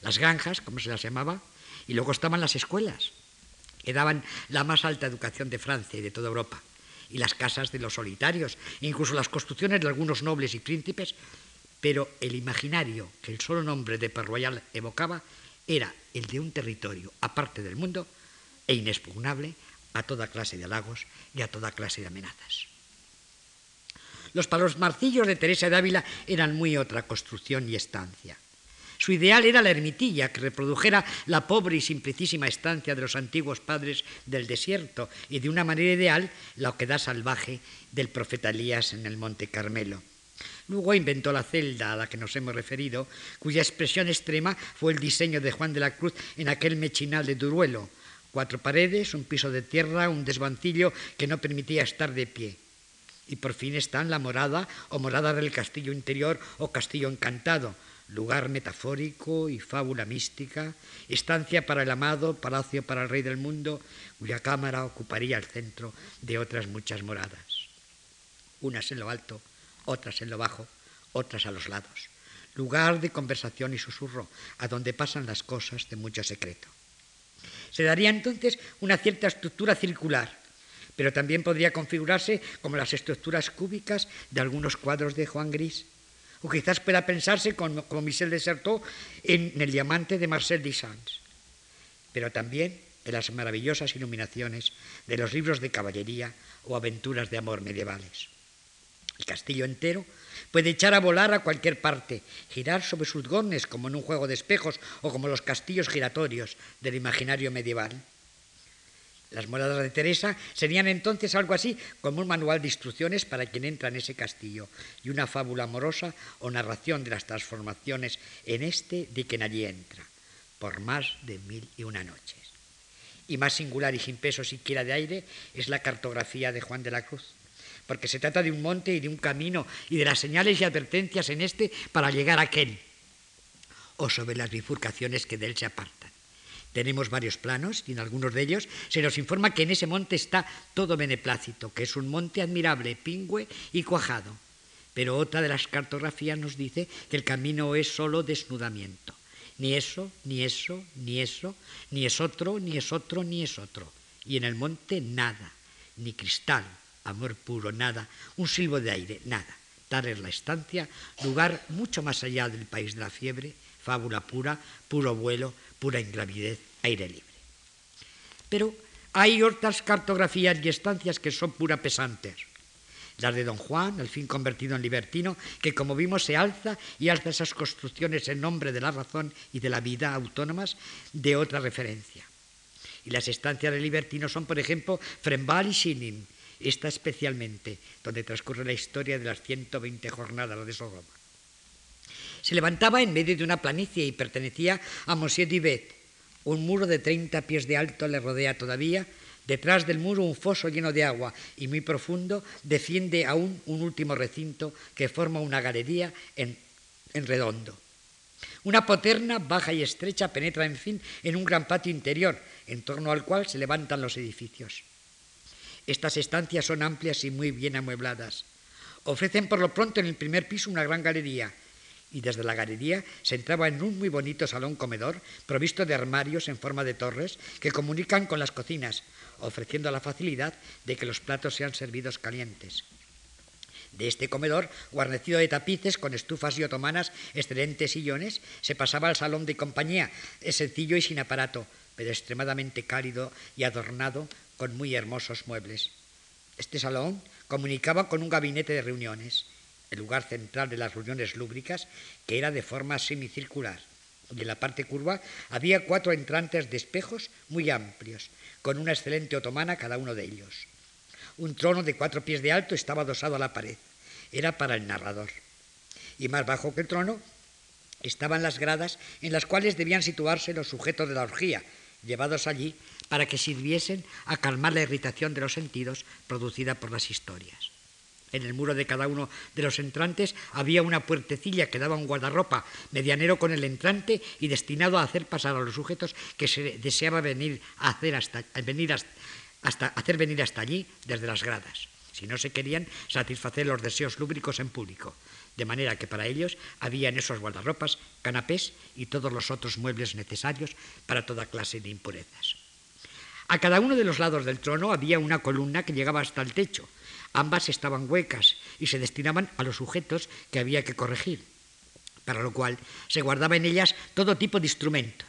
las granjas, como se las llamaba, y luego estaban las escuelas, que daban la más alta educación de Francia y de toda Europa, y las casas de los solitarios, incluso las construcciones de algunos nobles y príncipes, pero el imaginario que el solo nombre de Perroyal evocaba era el de un territorio aparte del mundo e inexpugnable a toda clase de halagos y a toda clase de amenazas. Los palos marcillos de Teresa de Ávila eran muy otra construcción y estancia. Su ideal era la ermitilla, que reprodujera la pobre y simplicísima estancia de los antiguos padres del desierto y de una manera ideal la oquedad salvaje del profeta Elías en el Monte Carmelo. Luego inventó la celda a la que nos hemos referido, cuya expresión extrema fue el diseño de Juan de la Cruz en aquel mechinal de Duruelo. Cuatro paredes, un piso de tierra, un desvancillo que no permitía estar de pie. Y por fin están la morada o morada del castillo interior o castillo encantado, lugar metafórico y fábula mística, estancia para el amado, palacio para el rey del mundo, cuya cámara ocuparía el centro de otras muchas moradas. Unas en lo alto, otras en lo bajo, otras a los lados. Lugar de conversación y susurro, a donde pasan las cosas de mucho secreto. Se daría entonces una cierta estructura circular, pero también podría configurarse como las estructuras cúbicas de algunos cuadros de Juan Gris o quizás pueda pensarse como, Michel Desertot en El diamante de Marcel Duchamp, pero también en las maravillosas iluminaciones de los libros de caballería o aventuras de amor medievales. El castillo entero puede echar a volar a cualquier parte, girar sobre sus gones como en un juego de espejos o como los castillos giratorios del imaginario medieval. Las moradas de Teresa serían entonces algo así como un manual de instrucciones para quien entra en ese castillo y una fábula amorosa o narración de las transformaciones en este de quien allí entra, por más de mil y una noches. Y más singular y sin peso siquiera de aire es la cartografía de Juan de la Cruz, porque se trata de un monte y de un camino y de las señales y advertencias en este para llegar a aquel, o sobre las bifurcaciones que de él se apartan. Tenemos varios planos y en algunos de ellos se nos informa que en ese monte está todo beneplácito, que es un monte admirable, pingüe y cuajado. Pero otra de las cartografías nos dice que el camino es solo desnudamiento. Ni eso, ni eso, ni eso, ni es otro, ni es otro, ni es otro. Y en el monte nada, ni cristal, amor puro, nada, un silbo de aire, nada. Tal es la estancia, lugar mucho más allá del país de la fiebre, fábula pura, puro vuelo, pura ingravidez, aire libre. Pero hay otras cartografías y estancias que son pura pesantes. Las de Don Juan, al fin convertido en libertino, que como vimos se alza y alza esas construcciones en nombre de la razón y de la vida autónomas de otra referencia. Y las estancias de libertino son, por ejemplo, Frembal y Schilling, esta especialmente, donde transcurre la historia de las 120 jornadas de Sodoma. Se levantaba en medio de una planicie y pertenecía a Monsieur Dibet. Un muro de 30 pies de alto le rodea todavía. Detrás del muro un foso lleno de agua y muy profundo defiende aún un último recinto que forma una galería en, en redondo. Una poterna baja y estrecha penetra, en fin, en un gran patio interior, en torno al cual se levantan los edificios. Estas estancias son amplias y muy bien amuebladas. Ofrecen por lo pronto en el primer piso una gran galería y desde la galería se entraba en un muy bonito salón comedor provisto de armarios en forma de torres que comunican con las cocinas, ofreciendo la facilidad de que los platos sean servidos calientes. De este comedor, guarnecido de tapices con estufas y otomanas, excelentes sillones, se pasaba al salón de compañía, sencillo y sin aparato, pero extremadamente cálido y adornado con muy hermosos muebles. Este salón comunicaba con un gabinete de reuniones el lugar central de las reuniones lúbricas, que era de forma semicircular. Y en la parte curva había cuatro entrantes de espejos muy amplios, con una excelente otomana cada uno de ellos. Un trono de cuatro pies de alto estaba adosado a la pared. Era para el narrador. Y más bajo que el trono estaban las gradas en las cuales debían situarse los sujetos de la orgía, llevados allí para que sirviesen a calmar la irritación de los sentidos producida por las historias. En el muro de cada uno de los entrantes había una puertecilla que daba un guardarropa medianero con el entrante y destinado a hacer pasar a los sujetos que se deseaba venir a hacer hasta, venir hasta, hacer venir hasta allí desde las gradas, si no se querían satisfacer los deseos lúbricos en público. De manera que para ellos había en esos guardarropas canapés y todos los otros muebles necesarios para toda clase de impurezas. A cada uno de los lados del trono había una columna que llegaba hasta el techo, Ambas estaban huecas y se destinaban a los sujetos que había que corregir, para lo cual se guardaba en ellas todo tipo de instrumentos.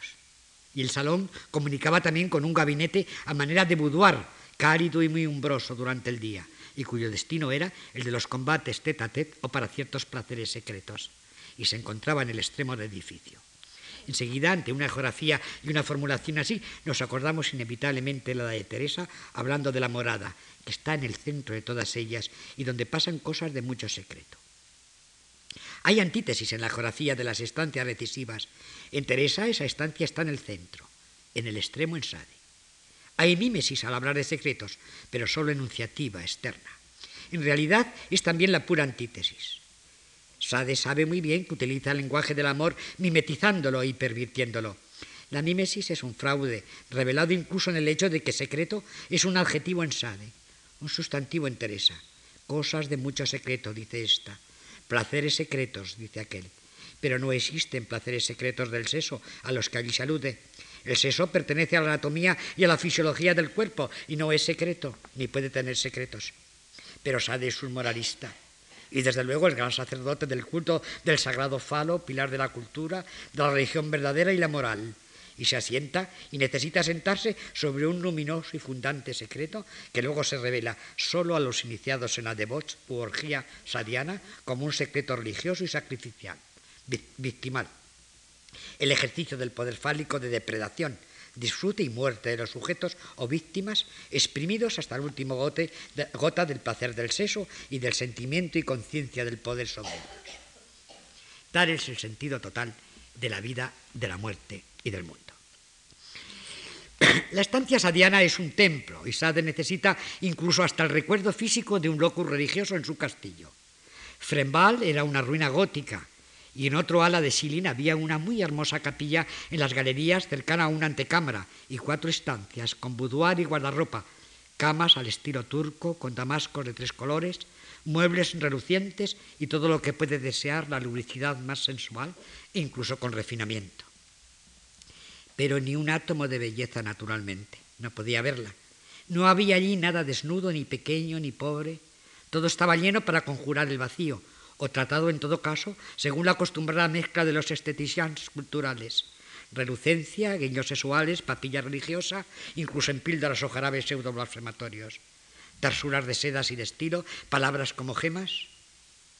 Y el salón comunicaba también con un gabinete a manera de boudoir cálido y muy umbroso durante el día, y cuyo destino era el de los combates tete a tete o para ciertos placeres secretos, y se encontraba en el extremo del edificio. Enseguida, ante una geografía y una formulación así, nos acordamos inevitablemente la de Teresa, hablando de la morada, que está en el centro de todas ellas y donde pasan cosas de mucho secreto. Hay antítesis en la geografía de las estancias recisivas. En Teresa esa estancia está en el centro, en el extremo en Sade. Hay mímesis al hablar de secretos, pero solo enunciativa, externa. En realidad es también la pura antítesis. Sade sabe muy bien que utiliza el lenguaje del amor mimetizándolo y pervirtiéndolo. La mímesis es un fraude, revelado incluso en el hecho de que secreto es un adjetivo en Sade, un sustantivo en Teresa. Cosas de mucho secreto, dice esta. Placeres secretos, dice aquel. Pero no existen placeres secretos del seso a los que allí se alude. El seso pertenece a la anatomía y a la fisiología del cuerpo y no es secreto, ni puede tener secretos. Pero Sade es un moralista. Y desde luego el gran sacerdote del culto del sagrado falo, pilar de la cultura, de la religión verdadera y la moral y se asienta y necesita sentarse sobre un luminoso y fundante secreto que luego se revela solo a los iniciados en la devots u orgía sadiana como un secreto religioso y sacrificial, victimal. El ejercicio del poder fálico de depredación, disfrute y muerte de los sujetos o víctimas, exprimidos hasta el último gota del placer del seso y del sentimiento y conciencia del poder sobre ellos. Tal es el sentido total de la vida, de la muerte y del mundo. La estancia sadiana es un templo y Sade necesita incluso hasta el recuerdo físico de un locus religioso en su castillo. Frembal era una ruina gótica y en otro ala de Silin había una muy hermosa capilla en las galerías cercana a una antecámara y cuatro estancias con boudoir y guardarropa, camas al estilo turco con damascos de tres colores, muebles relucientes y todo lo que puede desear la lubricidad más sensual e incluso con refinamiento pero ni un átomo de belleza naturalmente. No podía verla. No había allí nada desnudo, ni pequeño, ni pobre. Todo estaba lleno para conjurar el vacío, o tratado en todo caso según la acostumbrada mezcla de los esteticians culturales. Relucencia, guiños sexuales, papilla religiosa, incluso en píldoras o jarabes pseudo-blasfematorios. Tarsuras de sedas y de estilo, palabras como gemas,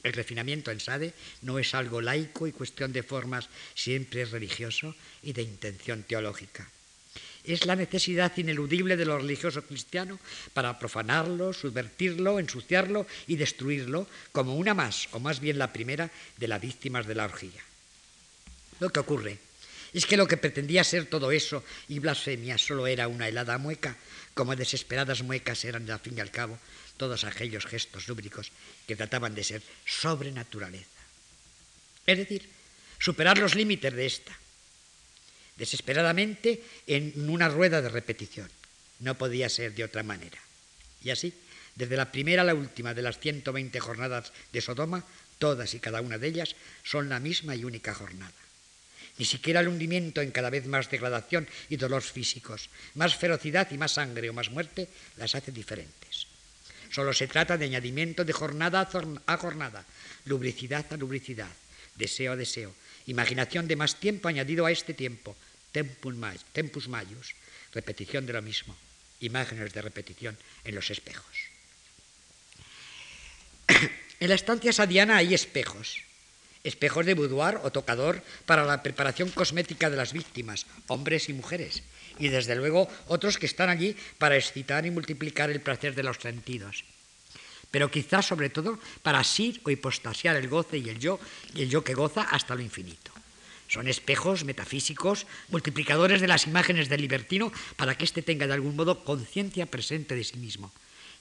el refinamiento en Sade no es algo laico y cuestión de formas, siempre es religioso y de intención teológica. Es la necesidad ineludible de lo religioso cristiano para profanarlo, subvertirlo, ensuciarlo y destruirlo como una más, o más bien la primera, de las víctimas de la orgía. Lo que ocurre es que lo que pretendía ser todo eso y blasfemia solo era una helada mueca, como desesperadas muecas eran al fin y al cabo todos aquellos gestos lúbricos que trataban de ser sobrenaturaleza. Es decir, superar los límites de esta, desesperadamente en una rueda de repetición. No podía ser de otra manera. Y así, desde la primera a la última de las 120 jornadas de Sodoma, todas y cada una de ellas son la misma y única jornada. Ni siquiera el hundimiento en cada vez más degradación y dolores físicos, más ferocidad y más sangre o más muerte las hace diferentes. Solo se trata de añadimiento de jornada a jornada, lubricidad a lubricidad, deseo a deseo, imaginación de más tiempo añadido a este tiempo, tempus maius, repetición de lo mismo, imágenes de repetición en los espejos. En la estancia sadiana hay espejos, espejos de boudoir o tocador para la preparación cosmética de las víctimas, hombres y mujeres, y desde luego otros que están allí para excitar y multiplicar el placer de los sentidos. Pero quizás sobre todo para asir o hipostasiar el goce y el yo, y el yo que goza hasta lo infinito. Son espejos metafísicos, multiplicadores de las imágenes del libertino para que éste tenga de algún modo conciencia presente de sí mismo,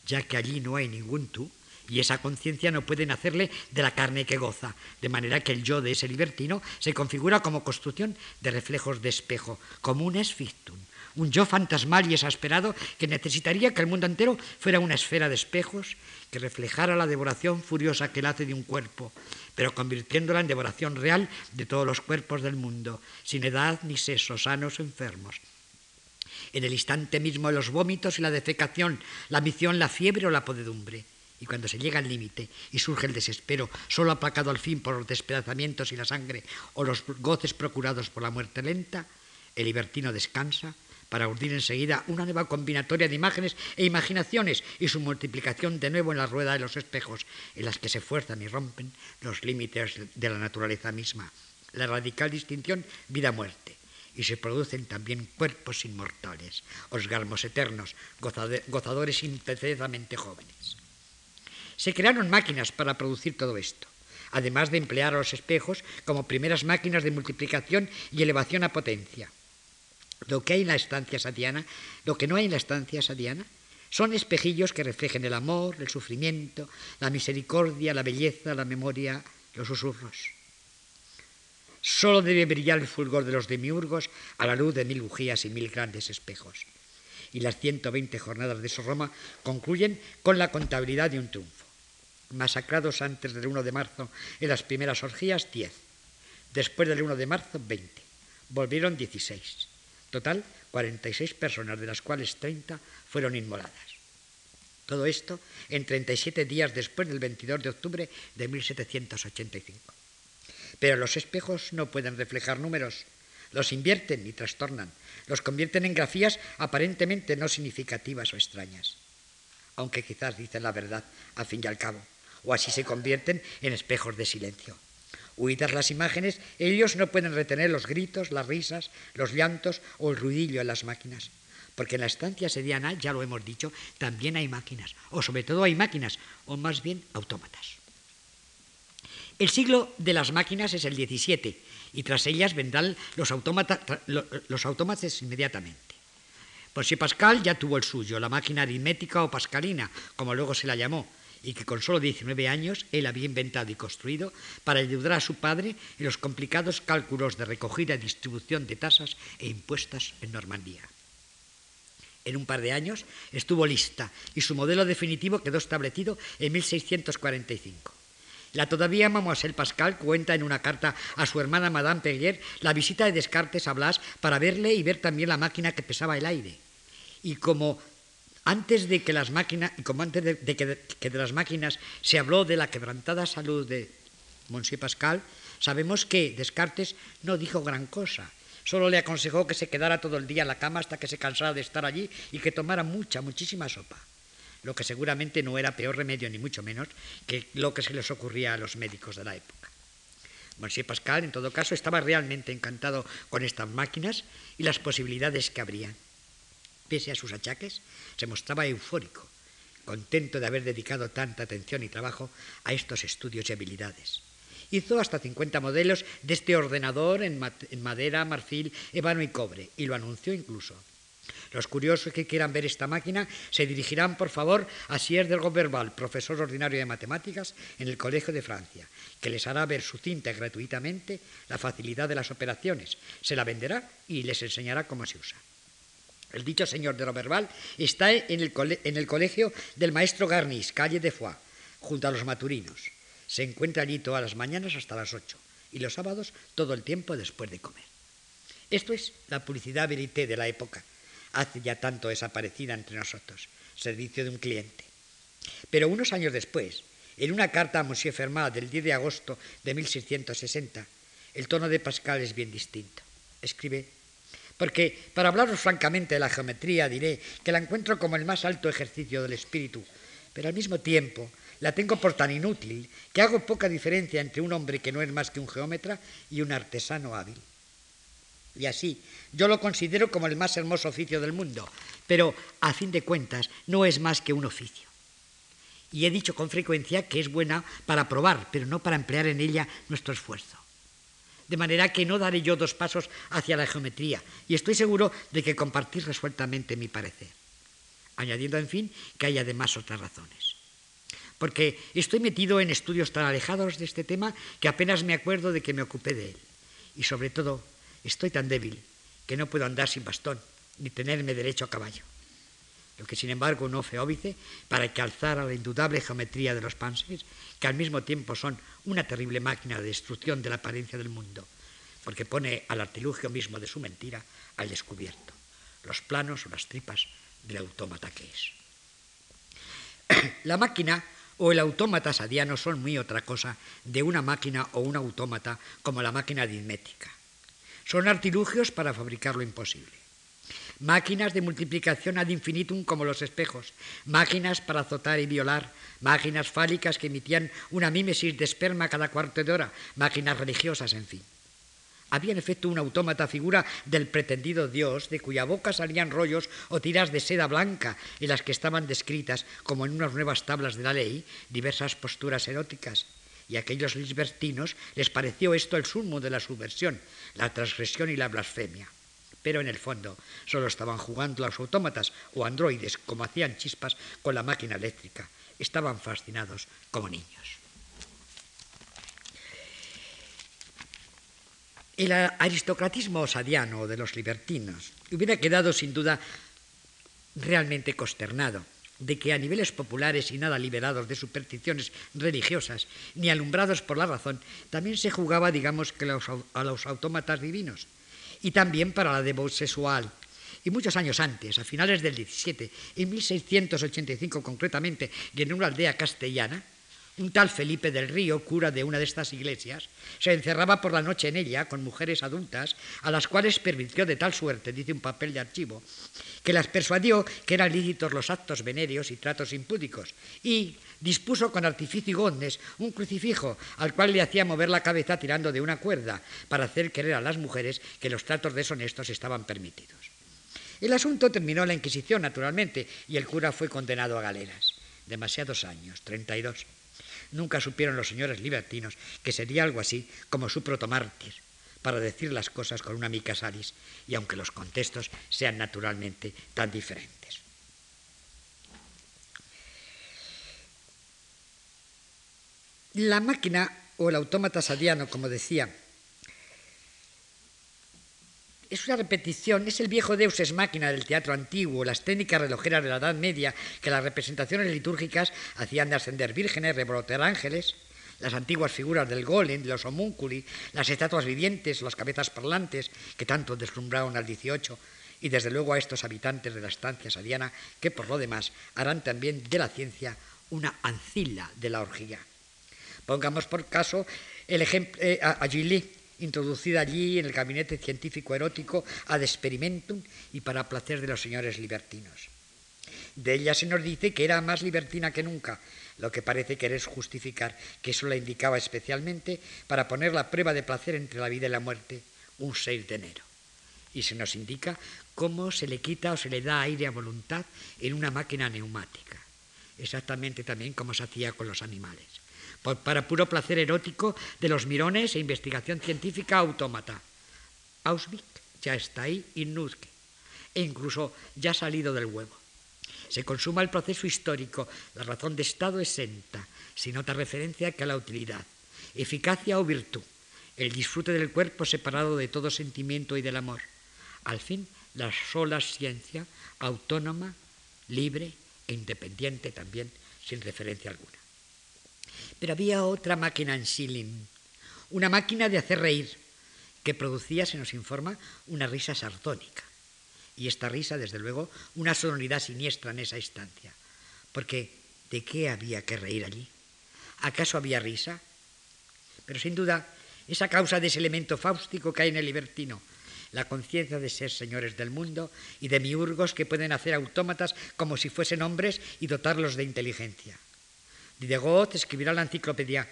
ya que allí no hay ningún tú, y esa conciencia no puede nacerle de la carne que goza, de manera que el yo de ese libertino se configura como construcción de reflejos de espejo, como un esfictum, un yo fantasmal y exasperado que necesitaría que el mundo entero fuera una esfera de espejos que reflejara la devoración furiosa que él hace de un cuerpo, pero convirtiéndola en devoración real de todos los cuerpos del mundo, sin edad ni sexo, sanos o enfermos. En el instante mismo de los vómitos y la defecación, la misión, la fiebre o la podedumbre. Y cuando se llega al límite y surge el desespero, solo aplacado al fin por los despedazamientos y la sangre o los goces procurados por la muerte lenta, el libertino descansa para urdir enseguida una nueva combinatoria de imágenes e imaginaciones y su multiplicación de nuevo en la rueda de los espejos, en las que se fuerzan y rompen los límites de la naturaleza misma, la radical distinción vida-muerte. Y se producen también cuerpos inmortales, osgalmos eternos, gozadores imprecedamente jóvenes. Se crearon máquinas para producir todo esto además de emplear a los espejos como primeras máquinas de multiplicación y elevación a potencia. Lo que hay en la estancia sadiana, lo que no hay en la estancia sadiana, son espejillos que reflejen el amor, el sufrimiento, la misericordia, la belleza, la memoria, los susurros. Solo debe brillar el fulgor de los demiurgos a la luz de mil bujías y mil grandes espejos. Y las 120 jornadas de Sorroma concluyen con la contabilidad de un triunfo masacrados antes del 1 de marzo en las primeras orgías, 10. Después del 1 de marzo, 20. Volvieron 16. Total, 46 personas, de las cuales 30 fueron inmoladas. Todo esto en 37 días después del 22 de octubre de 1785. Pero los espejos no pueden reflejar números, los invierten y trastornan, los convierten en grafías aparentemente no significativas o extrañas, aunque quizás dicen la verdad al fin y al cabo o así se convierten en espejos de silencio. Huidas las imágenes, ellos no pueden retener los gritos, las risas, los llantos o el ruidillo en las máquinas. Porque en la estancia sediana, ya lo hemos dicho, también hay máquinas, o sobre todo hay máquinas, o más bien autómatas. El siglo de las máquinas es el XVII y tras ellas vendrán los, los autómatas inmediatamente. Monsieur Pascal ya tuvo el suyo, la máquina aritmética o pascalina, como luego se la llamó, y que con solo 19 años él había inventado y construido para ayudar a su padre en los complicados cálculos de recogida y distribución de tasas e impuestos en Normandía. En un par de años estuvo lista y su modelo definitivo quedó establecido en 1645. La todavía Mademoiselle Pascal cuenta en una carta a su hermana Madame Perrier la visita de Descartes a Blas para verle y ver también la máquina que pesaba el aire. Y como antes de que las máquinas, y como antes de, que, de, las máquinas se habló de la quebrantada salud de Monsieur Pascal, sabemos que Descartes no dijo gran cosa. Solo le aconsejó que se quedara todo el día en la cama hasta que se cansara de estar allí y que tomara mucha, muchísima sopa. Lo que seguramente no era peor remedio, ni mucho menos, que lo que se les ocurría a los médicos de la época. Monsieur Pascal, en todo caso, estaba realmente encantado con estas máquinas y las posibilidades que habrían pese a sus achaques, se mostraba eufórico, contento de haber dedicado tanta atención y trabajo a estos estudios y habilidades. Hizo hasta 50 modelos de este ordenador en, madera, marfil, ébano y cobre, y lo anunció incluso. Los curiosos que quieran ver esta máquina se dirigirán, por favor, a Sier del Goberval, profesor ordinario de matemáticas en el Colegio de Francia, que les hará ver su cinta gratuitamente, la facilidad de las operaciones, se la venderá y les enseñará cómo se usa. El dicho señor de Roberval está en el, colegio del maestro Garnis, calle de Foix, junto a los maturinos. Se encuentra allí todas las mañanas hasta las ocho y los sábados todo el tiempo después de comer. Esto es la publicidad verité de la época, hace ya tanto desaparecida entre nosotros, servicio de un cliente. Pero unos años después, en una carta a Monsieur Fermat del 10 de agosto de 1660, el tono de Pascal es bien distinto. Escribe porque para hablaros francamente de la geometría diré que la encuentro como el más alto ejercicio del espíritu, pero al mismo tiempo la tengo por tan inútil que hago poca diferencia entre un hombre que no es más que un geómetra y un artesano hábil. Y así, yo lo considero como el más hermoso oficio del mundo, pero a fin de cuentas no es más que un oficio. Y he dicho con frecuencia que es buena para probar, pero no para emplear en ella nuestro esfuerzo de manera que no daré yo dos pasos hacia la geometría, y estoy seguro de que compartís resueltamente mi parecer, añadiendo, en fin, que hay además otras razones. Porque estoy metido en estudios tan alejados de este tema que apenas me acuerdo de que me ocupé de él. Y sobre todo, estoy tan débil que no puedo andar sin bastón ni tenerme derecho a caballo lo que sin embargo no fue óbice para que alzara la indudable geometría de los panses, que al mismo tiempo son una terrible máquina de destrucción de la apariencia del mundo, porque pone al artilugio mismo de su mentira al descubierto, los planos o las tripas del autómata que es. La máquina o el autómata sadiano son muy otra cosa de una máquina o un autómata como la máquina aritmética. Son artilugios para fabricar lo imposible. Máquinas de multiplicación ad infinitum como los espejos, máquinas para azotar y violar, máquinas fálicas que emitían una mímesis de esperma cada cuarto de hora, máquinas religiosas, en fin. Había en efecto un autómata figura del pretendido Dios, de cuya boca salían rollos o tiras de seda blanca, en las que estaban descritas, como en unas nuevas tablas de la ley, diversas posturas eróticas. Y a aquellos libertinos les pareció esto el sumo de la subversión, la transgresión y la blasfemia. Pero en el fondo solo estaban jugando los autómatas o androides, como hacían chispas con la máquina eléctrica. Estaban fascinados como niños. El aristocratismo osadiano de los libertinos hubiera quedado sin duda realmente consternado de que a niveles populares y nada liberados de supersticiones religiosas ni alumbrados por la razón, también se jugaba, digamos, que a los autómatas divinos y también para la devoción sexual. Y muchos años antes, a finales del 17, en 1685 concretamente, y en una aldea castellana, un tal Felipe del Río, cura de una de estas iglesias, se encerraba por la noche en ella con mujeres adultas, a las cuales permitió de tal suerte, dice un papel de archivo, que las persuadió que eran lícitos los actos venéreos y tratos impúdicos, y dispuso con artificio y gondes un crucifijo al cual le hacía mover la cabeza tirando de una cuerda para hacer creer a las mujeres que los tratos deshonestos estaban permitidos. El asunto terminó la Inquisición, naturalmente, y el cura fue condenado a galeras. Demasiados años, 32. Nunca supieron los señores libertinos que sería algo así como su protomártir, para decir las cosas con una mica salis, y aunque los contextos sean naturalmente tan diferentes. La máquina o el autómata sadiano, como decía, es una repetición, es el viejo Deus es máquina del teatro antiguo, las técnicas relojeras de la Edad Media, que las representaciones litúrgicas hacían de ascender vírgenes, rebrotar ángeles, las antiguas figuras del golem, los homúnculi, las estatuas vivientes, las cabezas parlantes, que tanto deslumbraron al XVIII, y desde luego a estos habitantes de la estancia sadiana, que por lo demás harán también de la ciencia una ancilla de la orgía. Pongamos por caso el ejemplo eh, a, introducida allí en el gabinete científico erótico ad experimentum y para placer de los señores libertinos. De ella se nos dice que era más libertina que nunca, lo que parece querer justificar que eso la indicaba especialmente para poner la prueba de placer entre la vida y la muerte un 6 de enero. Y se nos indica cómo se le quita o se le da aire a voluntad en una máquina neumática, exactamente también como se hacía con los animales para puro placer erótico de los mirones e investigación científica autómata. Auschwitz ya está ahí, innuzque, e incluso ya ha salido del huevo. Se consuma el proceso histórico, la razón de Estado exenta, sin otra referencia que a la utilidad, eficacia o virtud, el disfrute del cuerpo separado de todo sentimiento y del amor. Al fin, la sola ciencia, autónoma, libre e independiente también, sin referencia alguna. Pero había otra máquina en Schilling, una máquina de hacer reír, que producía, se nos informa, una risa sardónica. Y esta risa, desde luego, una sonoridad siniestra en esa instancia. Porque, ¿de qué había que reír allí? ¿Acaso había risa? Pero sin duda, esa causa de ese elemento fáustico que hay en el libertino, la conciencia de ser señores del mundo y de miurgos que pueden hacer autómatas como si fuesen hombres y dotarlos de inteligencia. Diderot escribirá la enciclopedia.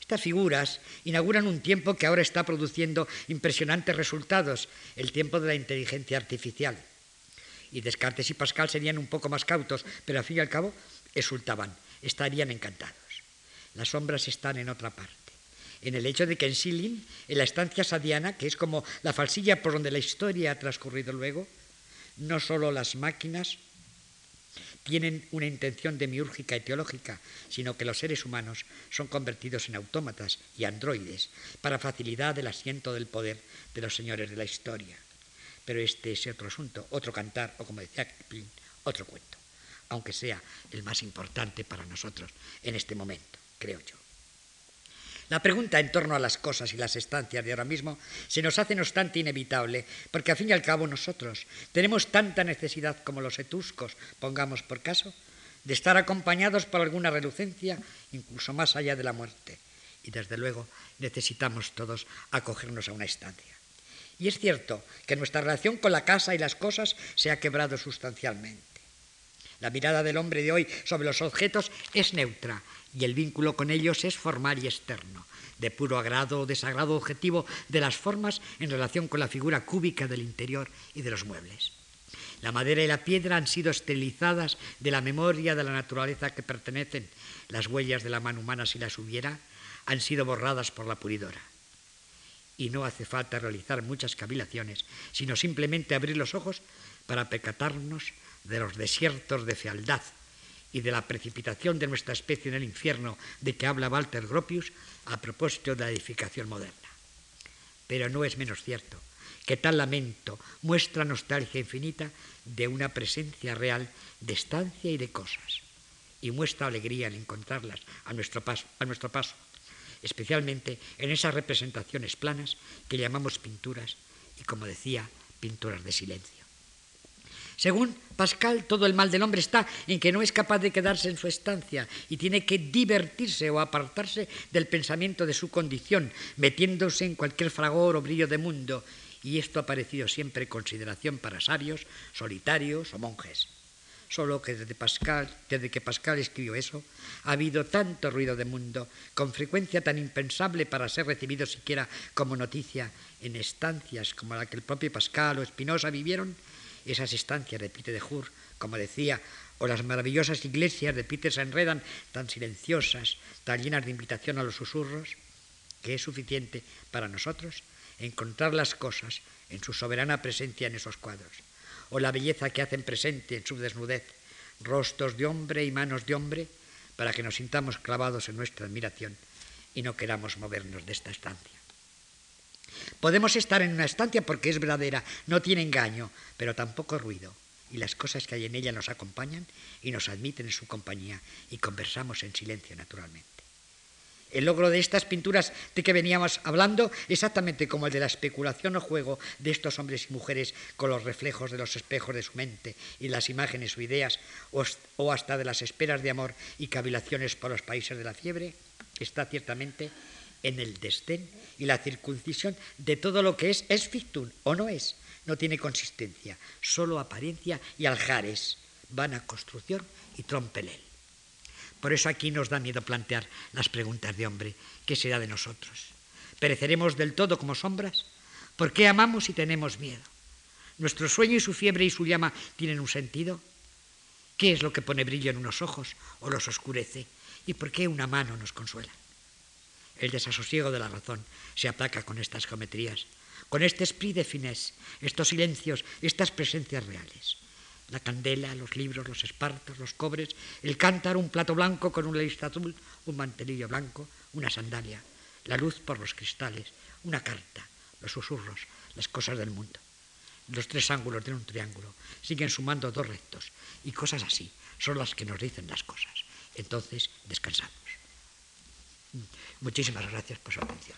Estas figuras inauguran un tiempo que ahora está produciendo impresionantes resultados, el tiempo de la inteligencia artificial. Y Descartes y Pascal serían un poco más cautos, pero al fin y al cabo exultaban, estarían encantados. Las sombras están en otra parte en el hecho de que en Silin, en la estancia sadiana, que es como la falsilla por donde la historia ha transcurrido luego, no solo las máquinas tienen una intención demiúrgica y teológica, sino que los seres humanos son convertidos en autómatas y androides para facilidad del asiento del poder de los señores de la historia. Pero este es otro asunto, otro cantar, o como decía Kipling, otro cuento, aunque sea el más importante para nosotros en este momento, creo yo. La pregunta en torno a las cosas y las estancias de ahora mismo se nos hace no obstante inevitable, porque al fin y al cabo nosotros tenemos tanta necesidad como los etuscos, pongamos por caso, de estar acompañados por alguna relucencia, incluso más allá de la muerte. Y desde luego necesitamos todos acogernos a una estancia. Y es cierto que nuestra relación con la casa y las cosas se ha quebrado sustancialmente. La mirada del hombre de hoy sobre los objetos es neutra y el vínculo con ellos es formal y externo, de puro agrado o desagrado objetivo de las formas en relación con la figura cúbica del interior y de los muebles. La madera y la piedra han sido esterilizadas de la memoria de la naturaleza que pertenecen. Las huellas de la mano humana, si las hubiera, han sido borradas por la puridora. Y no hace falta realizar muchas cavilaciones, sino simplemente abrir los ojos para percatarnos de los desiertos de fealdad y de la precipitación de nuestra especie en el infierno de que habla Walter Gropius a propósito de la edificación moderna. Pero no es menos cierto que tal lamento muestra nostalgia infinita de una presencia real de estancia y de cosas, y muestra alegría en encontrarlas a nuestro paso, a nuestro paso especialmente en esas representaciones planas que llamamos pinturas y, como decía, pinturas de silencio. Según Pascal, todo el mal del hombre está en que no es capaz de quedarse en su estancia y tiene que divertirse o apartarse del pensamiento de su condición, metiéndose en cualquier fragor o brillo de mundo. Y esto ha parecido siempre consideración para sabios, solitarios o monjes. Solo que desde, Pascal, desde que Pascal escribió eso, ha habido tanto ruido de mundo, con frecuencia tan impensable para ser recibido siquiera como noticia en estancias como la que el propio Pascal o Espinosa vivieron, esas estancias de Peter de Jur, como decía, o las maravillosas iglesias de Peter se enredan tan silenciosas, tan llenas de invitación a los susurros, que es suficiente para nosotros encontrar las cosas en su soberana presencia en esos cuadros, o la belleza que hacen presente en su desnudez, rostros de hombre y manos de hombre, para que nos sintamos clavados en nuestra admiración y no queramos movernos de esta estancia. Podemos estar en una estancia porque es verdadera, no tiene engaño, pero tampoco ruido. Y las cosas que hay en ella nos acompañan y nos admiten en su compañía y conversamos en silencio naturalmente. El logro de estas pinturas de que veníamos hablando, exactamente como el de la especulación o juego de estos hombres y mujeres con los reflejos de los espejos de su mente y las imágenes o ideas, o hasta de las esperas de amor y cavilaciones por los países de la fiebre, está ciertamente en el desdén y la circuncisión de todo lo que es, es fictum o no es, no tiene consistencia, solo apariencia y aljares, vana construcción y trompelel. Por eso aquí nos da miedo plantear las preguntas de hombre, ¿qué será de nosotros? ¿Pereceremos del todo como sombras? ¿Por qué amamos y tenemos miedo? ¿Nuestro sueño y su fiebre y su llama tienen un sentido? ¿Qué es lo que pone brillo en unos ojos o los oscurece? ¿Y por qué una mano nos consuela? El desasosiego de la razón se aplaca con estas geometrías, con este esprit de finesse, estos silencios, estas presencias reales. La candela, los libros, los espartos, los cobres, el cántaro, un plato blanco con una lista azul, un mantelillo blanco, una sandalia, la luz por los cristales, una carta, los susurros, las cosas del mundo. Los tres ángulos de un triángulo siguen sumando dos rectos y cosas así son las que nos dicen las cosas. Entonces descansamos. Muchísimas gracias por su atención.